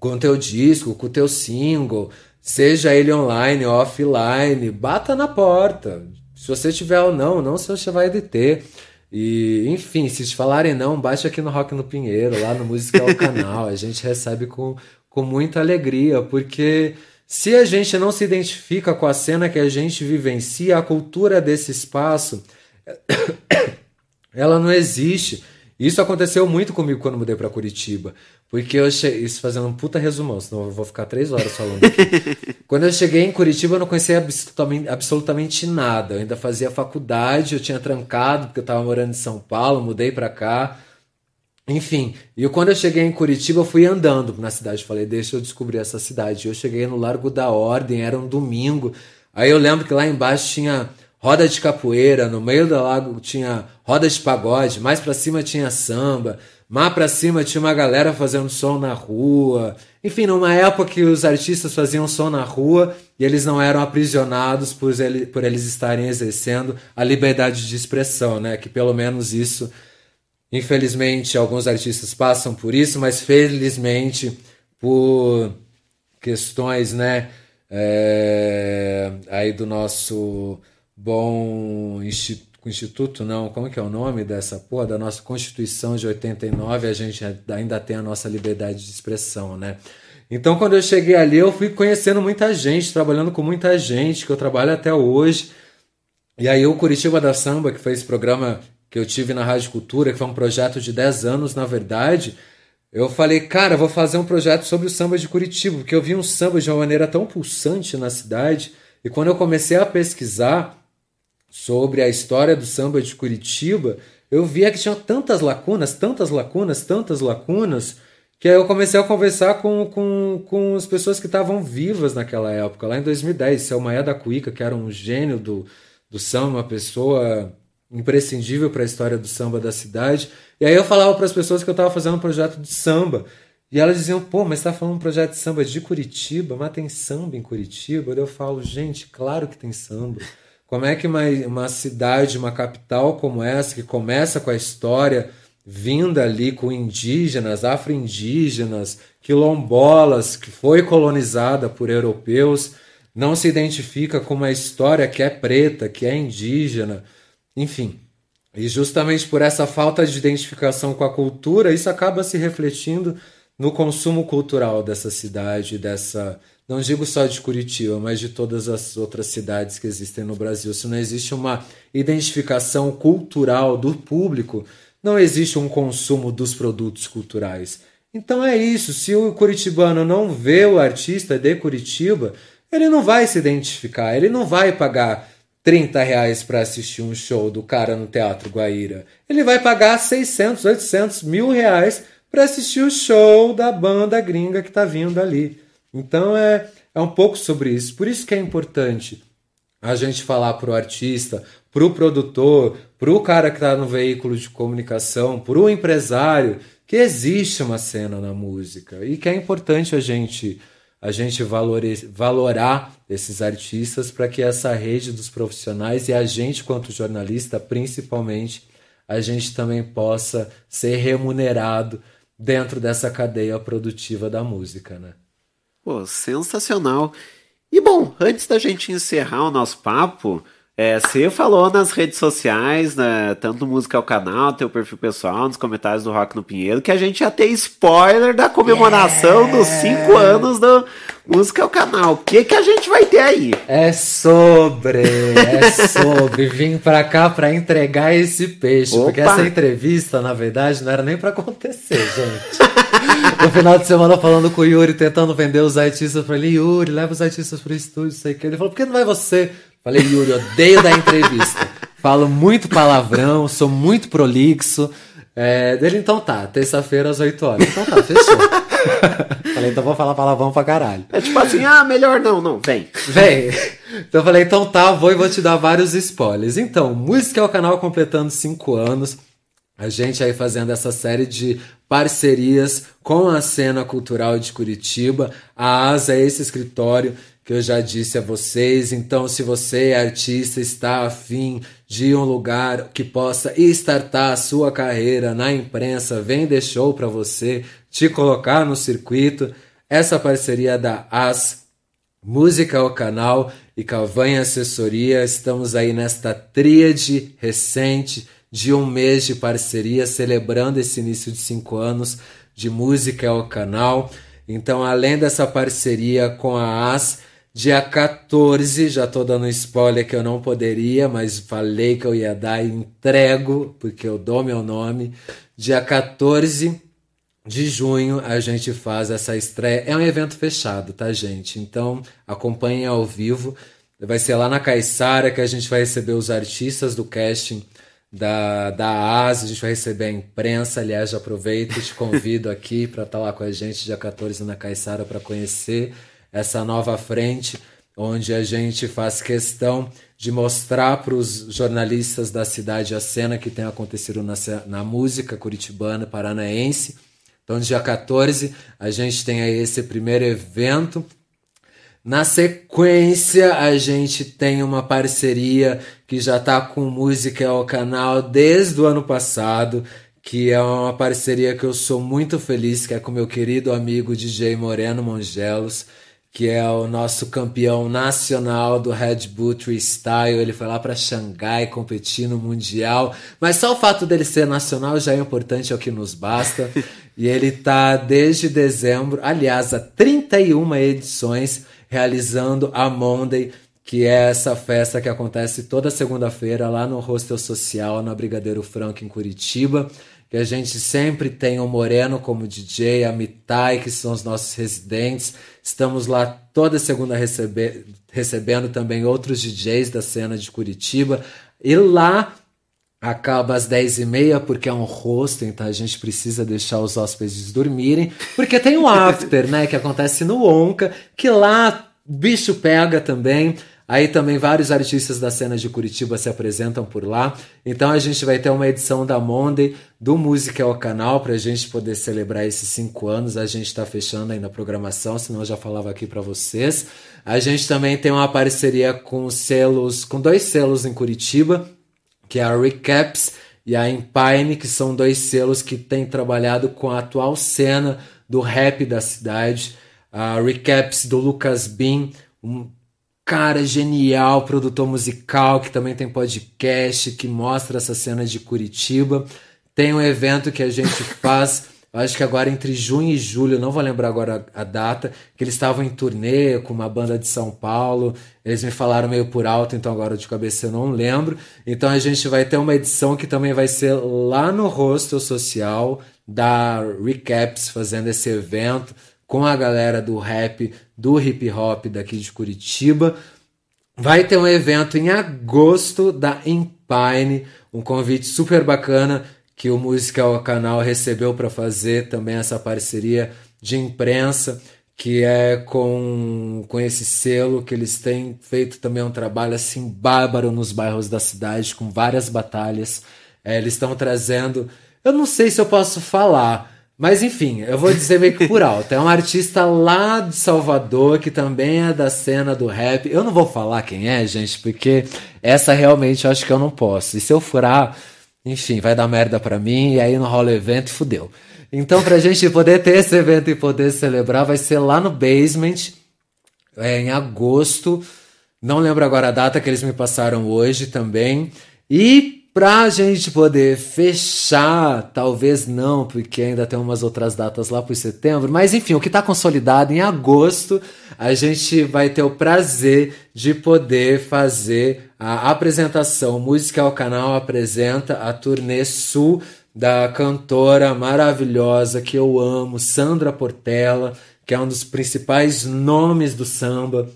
com teu disco, com teu single, seja ele online offline, bata na porta. Se você tiver ou não, não se você vai deter. E, enfim, se te falarem não, baixa aqui no Rock no Pinheiro, lá no Música é o Canal. A gente recebe com, com muita alegria, porque se a gente não se identifica com a cena que a gente vivencia, a cultura desse espaço, ela não existe. Isso aconteceu muito comigo quando mudei para Curitiba. Porque eu cheguei. Isso fazendo um puta resumão, senão eu vou ficar três horas falando aqui. quando eu cheguei em Curitiba, eu não conhecia absolutamente, absolutamente nada. Eu ainda fazia faculdade, eu tinha trancado, porque eu tava morando em São Paulo, mudei para cá. Enfim, e quando eu cheguei em Curitiba, eu fui andando na cidade. Falei, deixa eu descobrir essa cidade. Eu cheguei no Largo da Ordem, era um domingo. Aí eu lembro que lá embaixo tinha roda de capoeira, no meio do lago tinha roda de pagode, mais para cima tinha samba, mais para cima tinha uma galera fazendo som na rua. Enfim, numa época que os artistas faziam som na rua e eles não eram aprisionados por, ele, por eles estarem exercendo a liberdade de expressão, né? Que pelo menos isso, infelizmente, alguns artistas passam por isso, mas felizmente por questões, né? É, aí do nosso bom instituto, não, como que é o nome dessa porra, da nossa Constituição de 89, a gente ainda tem a nossa liberdade de expressão, né? Então, quando eu cheguei ali, eu fui conhecendo muita gente, trabalhando com muita gente, que eu trabalho até hoje. E aí, o Curitiba da Samba, que foi esse programa que eu tive na Rádio Cultura, que foi um projeto de 10 anos, na verdade, eu falei, cara, vou fazer um projeto sobre o samba de Curitiba, porque eu vi um samba de uma maneira tão pulsante na cidade, e quando eu comecei a pesquisar sobre a história do samba de Curitiba, eu via que tinha tantas lacunas, tantas lacunas, tantas lacunas, que aí eu comecei a conversar com, com, com as pessoas que estavam vivas naquela época, lá em 2010. Seu Maia da Cuica, que era um gênio do, do samba, uma pessoa imprescindível para a história do samba da cidade. E aí eu falava para as pessoas que eu estava fazendo um projeto de samba. E elas diziam, pô, mas está falando um projeto de samba de Curitiba, mas tem samba em Curitiba? Eu falo, gente, claro que tem samba. Como é que uma, uma cidade, uma capital como essa, que começa com a história vinda ali com indígenas, afro-indígenas, quilombolas, que foi colonizada por europeus, não se identifica com uma história que é preta, que é indígena, enfim. E justamente por essa falta de identificação com a cultura, isso acaba se refletindo no consumo cultural dessa cidade, dessa, não digo só de Curitiba, mas de todas as outras cidades que existem no Brasil. Se não existe uma identificação cultural do público, não existe um consumo dos produtos culturais. Então é isso. Se o curitibano não vê o artista de Curitiba, ele não vai se identificar, ele não vai pagar 30 reais para assistir um show do cara no Teatro Guaíra. Ele vai pagar 600, 800, mil reais para assistir o show da banda gringa que está vindo ali. Então é, é um pouco sobre isso. Por isso que é importante a gente falar para o artista, para o produtor, para o cara que está no veículo de comunicação, para o empresário, que existe uma cena na música e que é importante a gente a gente valorize, valorar esses artistas para que essa rede dos profissionais e a gente quanto jornalista principalmente a gente também possa ser remunerado dentro dessa cadeia produtiva da música, né? Pô, sensacional. E bom, antes da gente encerrar o nosso papo, é, você falou nas redes sociais, né, tanto Música ao Canal, teu perfil pessoal, nos comentários do Rock no Pinheiro, que a gente ia ter spoiler da comemoração yeah. dos cinco anos do Música ao Canal. O que, que a gente vai ter aí? É sobre, é sobre. Vim pra cá pra entregar esse peixe. Opa. Porque essa entrevista, na verdade, não era nem pra acontecer, gente. no final de semana, falando com o Yuri, tentando vender os artistas, eu falei, Yuri, leva os artistas pro estúdio, sei que. Ele falou, por que não vai você? Falei, Yuri, odeio dar entrevista. Falo muito palavrão, sou muito prolixo. É, dele, então tá, terça-feira às 8 horas. Então tá, fechou. falei, então vou falar palavrão pra caralho. É tipo assim, ah, melhor não, não, vem. Vem. Então eu falei, então tá, vou e vou te dar vários spoilers. Então, Música é o canal completando 5 anos. A gente aí fazendo essa série de parcerias com a cena cultural de Curitiba. A ASA é esse escritório que eu já disse a vocês. Então, se você é artista, está afim de um lugar que possa startar a sua carreira na imprensa, vender show para você, te colocar no circuito, essa parceria da AS Música ao Canal e Calvanha Assessoria, estamos aí nesta tríade recente de um mês de parceria, celebrando esse início de cinco anos de música ao canal. Então, além dessa parceria com a AS, Dia 14, já tô dando spoiler que eu não poderia, mas falei que eu ia dar e entrego, porque eu dou meu nome. Dia 14 de junho a gente faz essa estreia. É um evento fechado, tá, gente? Então acompanhem ao vivo. Vai ser lá na Caiçara que a gente vai receber os artistas do casting da, da ASA, a gente vai receber a imprensa. Aliás, já aproveito e te convido aqui para estar tá lá com a gente dia 14 na Caiçara para conhecer essa nova frente, onde a gente faz questão de mostrar para os jornalistas da cidade a cena que tem acontecido na, na música curitibana, paranaense. Então, dia 14, a gente tem aí esse primeiro evento. Na sequência, a gente tem uma parceria que já está com música ao canal desde o ano passado, que é uma parceria que eu sou muito feliz, que é com meu querido amigo DJ Moreno Mongelos que é o nosso campeão nacional do Red Bull Freestyle. Ele foi lá para Xangai competir no Mundial. Mas só o fato dele ser nacional já é importante, é o que nos basta. e ele tá desde dezembro, aliás, há 31 edições, realizando a Monday, que é essa festa que acontece toda segunda-feira lá no Hostel Social, na Brigadeiro Franco, em Curitiba. Que a gente sempre tem o Moreno como DJ, a Mitai, que são os nossos residentes. Estamos lá toda segunda recebe recebendo também outros DJs da cena de Curitiba. E lá acaba às 10h30, porque é um hostel, então a gente precisa deixar os hóspedes dormirem. Porque tem o after, né? Que acontece no Onca, que lá bicho pega também. Aí também vários artistas da cena de Curitiba se apresentam por lá. Então a gente vai ter uma edição da Monday do Música ao Canal para a gente poder celebrar esses cinco anos. A gente está fechando ainda a programação, senão eu já falava aqui para vocês. A gente também tem uma parceria com selos, com dois selos em Curitiba, que é a Recaps e a Empine, que são dois selos que têm trabalhado com a atual cena do rap da cidade. A Recaps do Lucas Bean, um cara genial, produtor musical, que também tem podcast, que mostra essa cena de Curitiba. Tem um evento que a gente faz, acho que agora entre junho e julho, não vou lembrar agora a, a data, que eles estavam em turnê com uma banda de São Paulo. Eles me falaram meio por alto, então agora de cabeça eu não lembro. Então a gente vai ter uma edição que também vai ser lá no Hostel Social da Recaps, fazendo esse evento com a galera do rap, do hip hop daqui de Curitiba. Vai ter um evento em agosto da Empine, um convite super bacana que o Música ao Canal recebeu para fazer também essa parceria de imprensa, que é com, com esse selo que eles têm feito também um trabalho assim bárbaro nos bairros da cidade, com várias batalhas. É, eles estão trazendo, eu não sei se eu posso falar, mas enfim, eu vou dizer meio que por alto. É um artista lá de Salvador que também é da cena do rap. Eu não vou falar quem é, gente, porque essa realmente eu acho que eu não posso. E se eu furar, enfim, vai dar merda pra mim e aí não rola evento e fudeu. Então, pra gente poder ter esse evento e poder celebrar, vai ser lá no Basement, é, em agosto. Não lembro agora a data que eles me passaram hoje também. E Pra gente poder fechar, talvez não, porque ainda tem umas outras datas lá por setembro, mas enfim, o que está consolidado em agosto, a gente vai ter o prazer de poder fazer a apresentação. Música ao Canal apresenta a turnê Sul da cantora maravilhosa que eu amo, Sandra Portela, que é um dos principais nomes do samba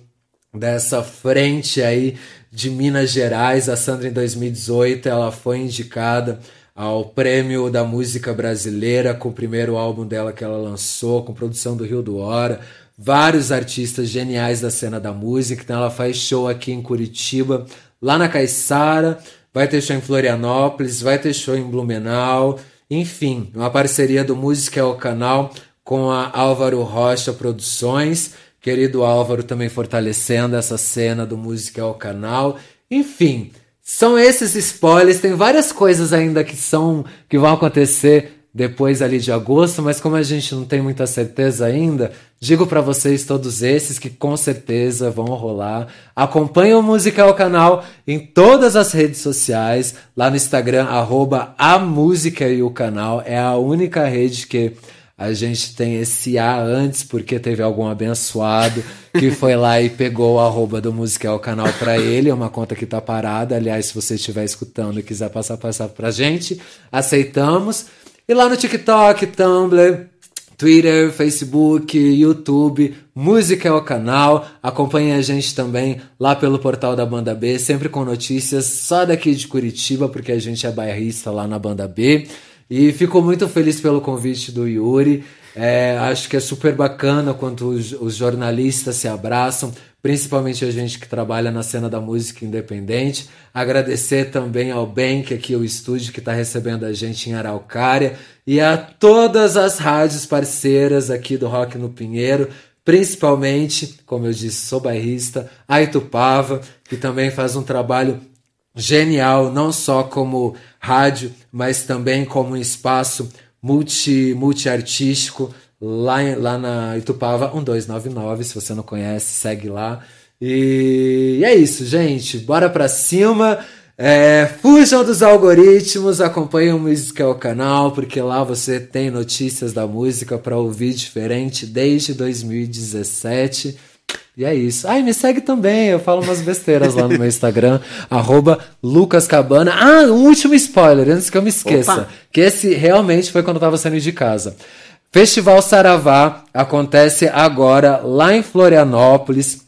dessa frente aí de Minas Gerais. A Sandra, em 2018, ela foi indicada ao Prêmio da Música Brasileira com o primeiro álbum dela que ela lançou, com produção do Rio do Hora. Vários artistas geniais da cena da música. Então, ela faz show aqui em Curitiba, lá na Caiçara, vai ter show em Florianópolis, vai ter show em Blumenau. Enfim, uma parceria do Música é o Canal com a Álvaro Rocha Produções querido Álvaro também fortalecendo essa cena do Música ao Canal. Enfim, são esses spoilers. Tem várias coisas ainda que são que vão acontecer depois ali de agosto, mas como a gente não tem muita certeza ainda, digo para vocês todos esses que com certeza vão rolar. Acompanhe o Música ao Canal em todas as redes sociais, lá no Instagram, arroba a música e o canal. É a única rede que a gente tem esse A antes porque teve algum abençoado que foi lá e pegou o arroba do Musical Canal para ele, é uma conta que tá parada. Aliás, se você estiver escutando e quiser passar passar pra gente, aceitamos. E lá no TikTok, Tumblr, Twitter, Facebook, YouTube, Música é o canal. Acompanhe a gente também lá pelo portal da Banda B, sempre com notícias só daqui de Curitiba, porque a gente é bairrista lá na Banda B. E fico muito feliz pelo convite do Yuri. É, acho que é super bacana quando os, os, jornalistas se abraçam, principalmente a gente que trabalha na cena da música independente. Agradecer também ao Bank, aqui o estúdio que está recebendo a gente em Araucária, e a todas as rádios parceiras aqui do Rock no Pinheiro, principalmente, como eu disse, sou bairrista, a Itupava, que também faz um trabalho genial, não só como rádio, mas também como um espaço multi, multi-artístico lá, lá na Itupava 1299. Se você não conhece, segue lá. E, e é isso, gente. Bora pra cima. É, fujam dos algoritmos, acompanhem o Música ao canal, porque lá você tem notícias da música para ouvir diferente desde 2017. E é isso. Ai, me segue também, eu falo umas besteiras lá no meu Instagram, arroba lucascabana. Ah, um último spoiler, antes que eu me esqueça. Opa. Que esse realmente foi quando eu tava saindo de casa. Festival Saravá acontece agora lá em Florianópolis,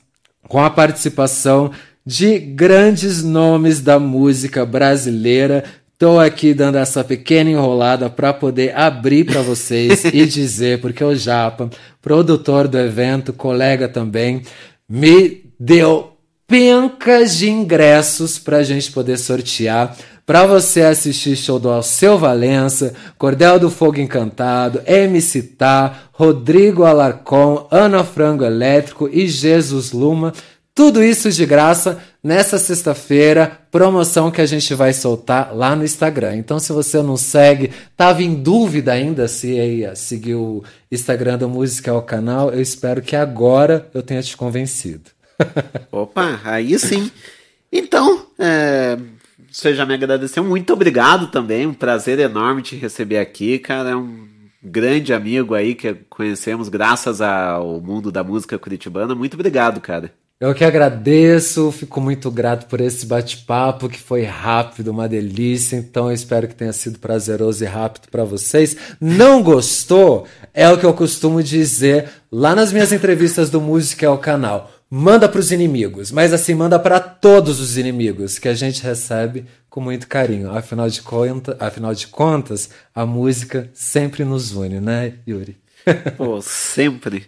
com a participação de grandes nomes da música brasileira. Tô aqui dando essa pequena enrolada para poder abrir para vocês e dizer, porque o Japa, produtor do evento, colega também, me deu pencas de ingressos para a gente poder sortear. Para você assistir show do Alceu Valença, Cordel do Fogo Encantado, MC Tá, Rodrigo Alarcon, Ana Frango Elétrico e Jesus Luma. Tudo isso de graça nessa sexta-feira, promoção que a gente vai soltar lá no Instagram. Então, se você não segue, tava em dúvida ainda se ia seguir o Instagram da Música ao canal, eu espero que agora eu tenha te convencido. Opa, aí sim. Então, é, você já me agradeceu. Muito obrigado também. Um prazer enorme te receber aqui, cara. É um grande amigo aí que conhecemos graças ao mundo da música curitibana. Muito obrigado, cara. Eu que agradeço, fico muito grato por esse bate-papo que foi rápido, uma delícia. Então espero que tenha sido prazeroso e rápido para vocês. Não gostou? É o que eu costumo dizer lá nas minhas entrevistas do Música ao Canal. Manda para os inimigos, mas assim manda para todos os inimigos que a gente recebe com muito carinho. Afinal de, conta, afinal de contas, a música sempre nos une, né, Yuri? Pô, sempre.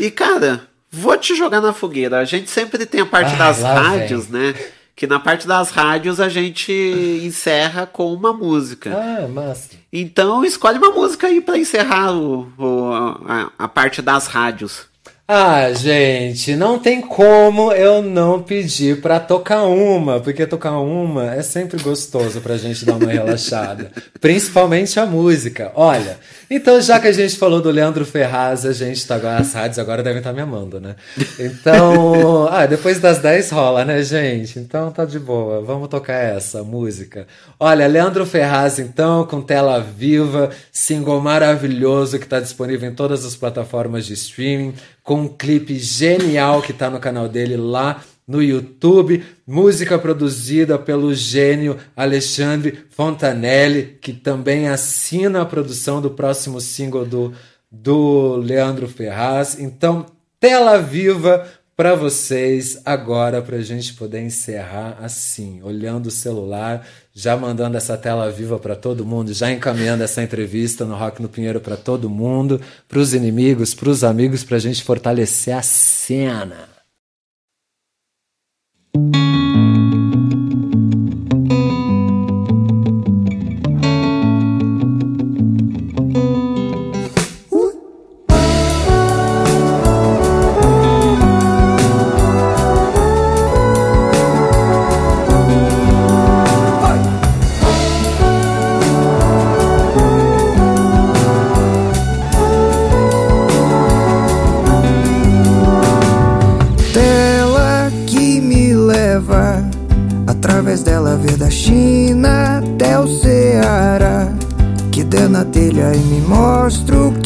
E cara, Vou te jogar na fogueira. A gente sempre tem a parte Ah, das rádios, né? Que na parte das rádios a gente encerra com uma música. Ah, massa. Então escolhe uma música aí pra encerrar o, o- a, a parte das rádios. Ah, gente, não tem como eu não pedir pra tocar uma, porque tocar uma é sempre gostoso pra gente dar uma relaxada, principalmente a música. Olha, então já que a gente falou do Leandro Ferraz, a gente tá agora as rádios agora devem estar me amando, né? Então, ah, depois das 10 rola, né, gente? Então tá de boa. Vamos tocar essa música. Olha, Leandro Ferraz então com Tela Viva, single maravilhoso que tá disponível em todas as plataformas de streaming com um clipe genial que tá no canal dele lá no YouTube, música produzida pelo gênio Alexandre Fontanelli, que também assina a produção do próximo single do, do Leandro Ferraz. Então, tela viva para vocês agora, para a gente poder encerrar assim, olhando o celular, já mandando essa tela viva para todo mundo, já encaminhando essa entrevista no Rock no Pinheiro para todo mundo, para os inimigos, para os amigos, para a gente fortalecer a cena.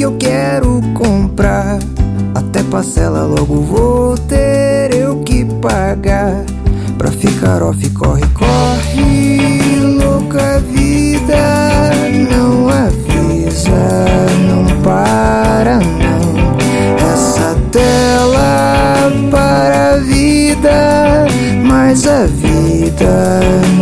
Que eu quero comprar. Até parcela logo vou ter eu que pagar. Pra ficar off, corre, corre, louca vida. Não avisa, não para, não. Essa tela para a vida, mas a vida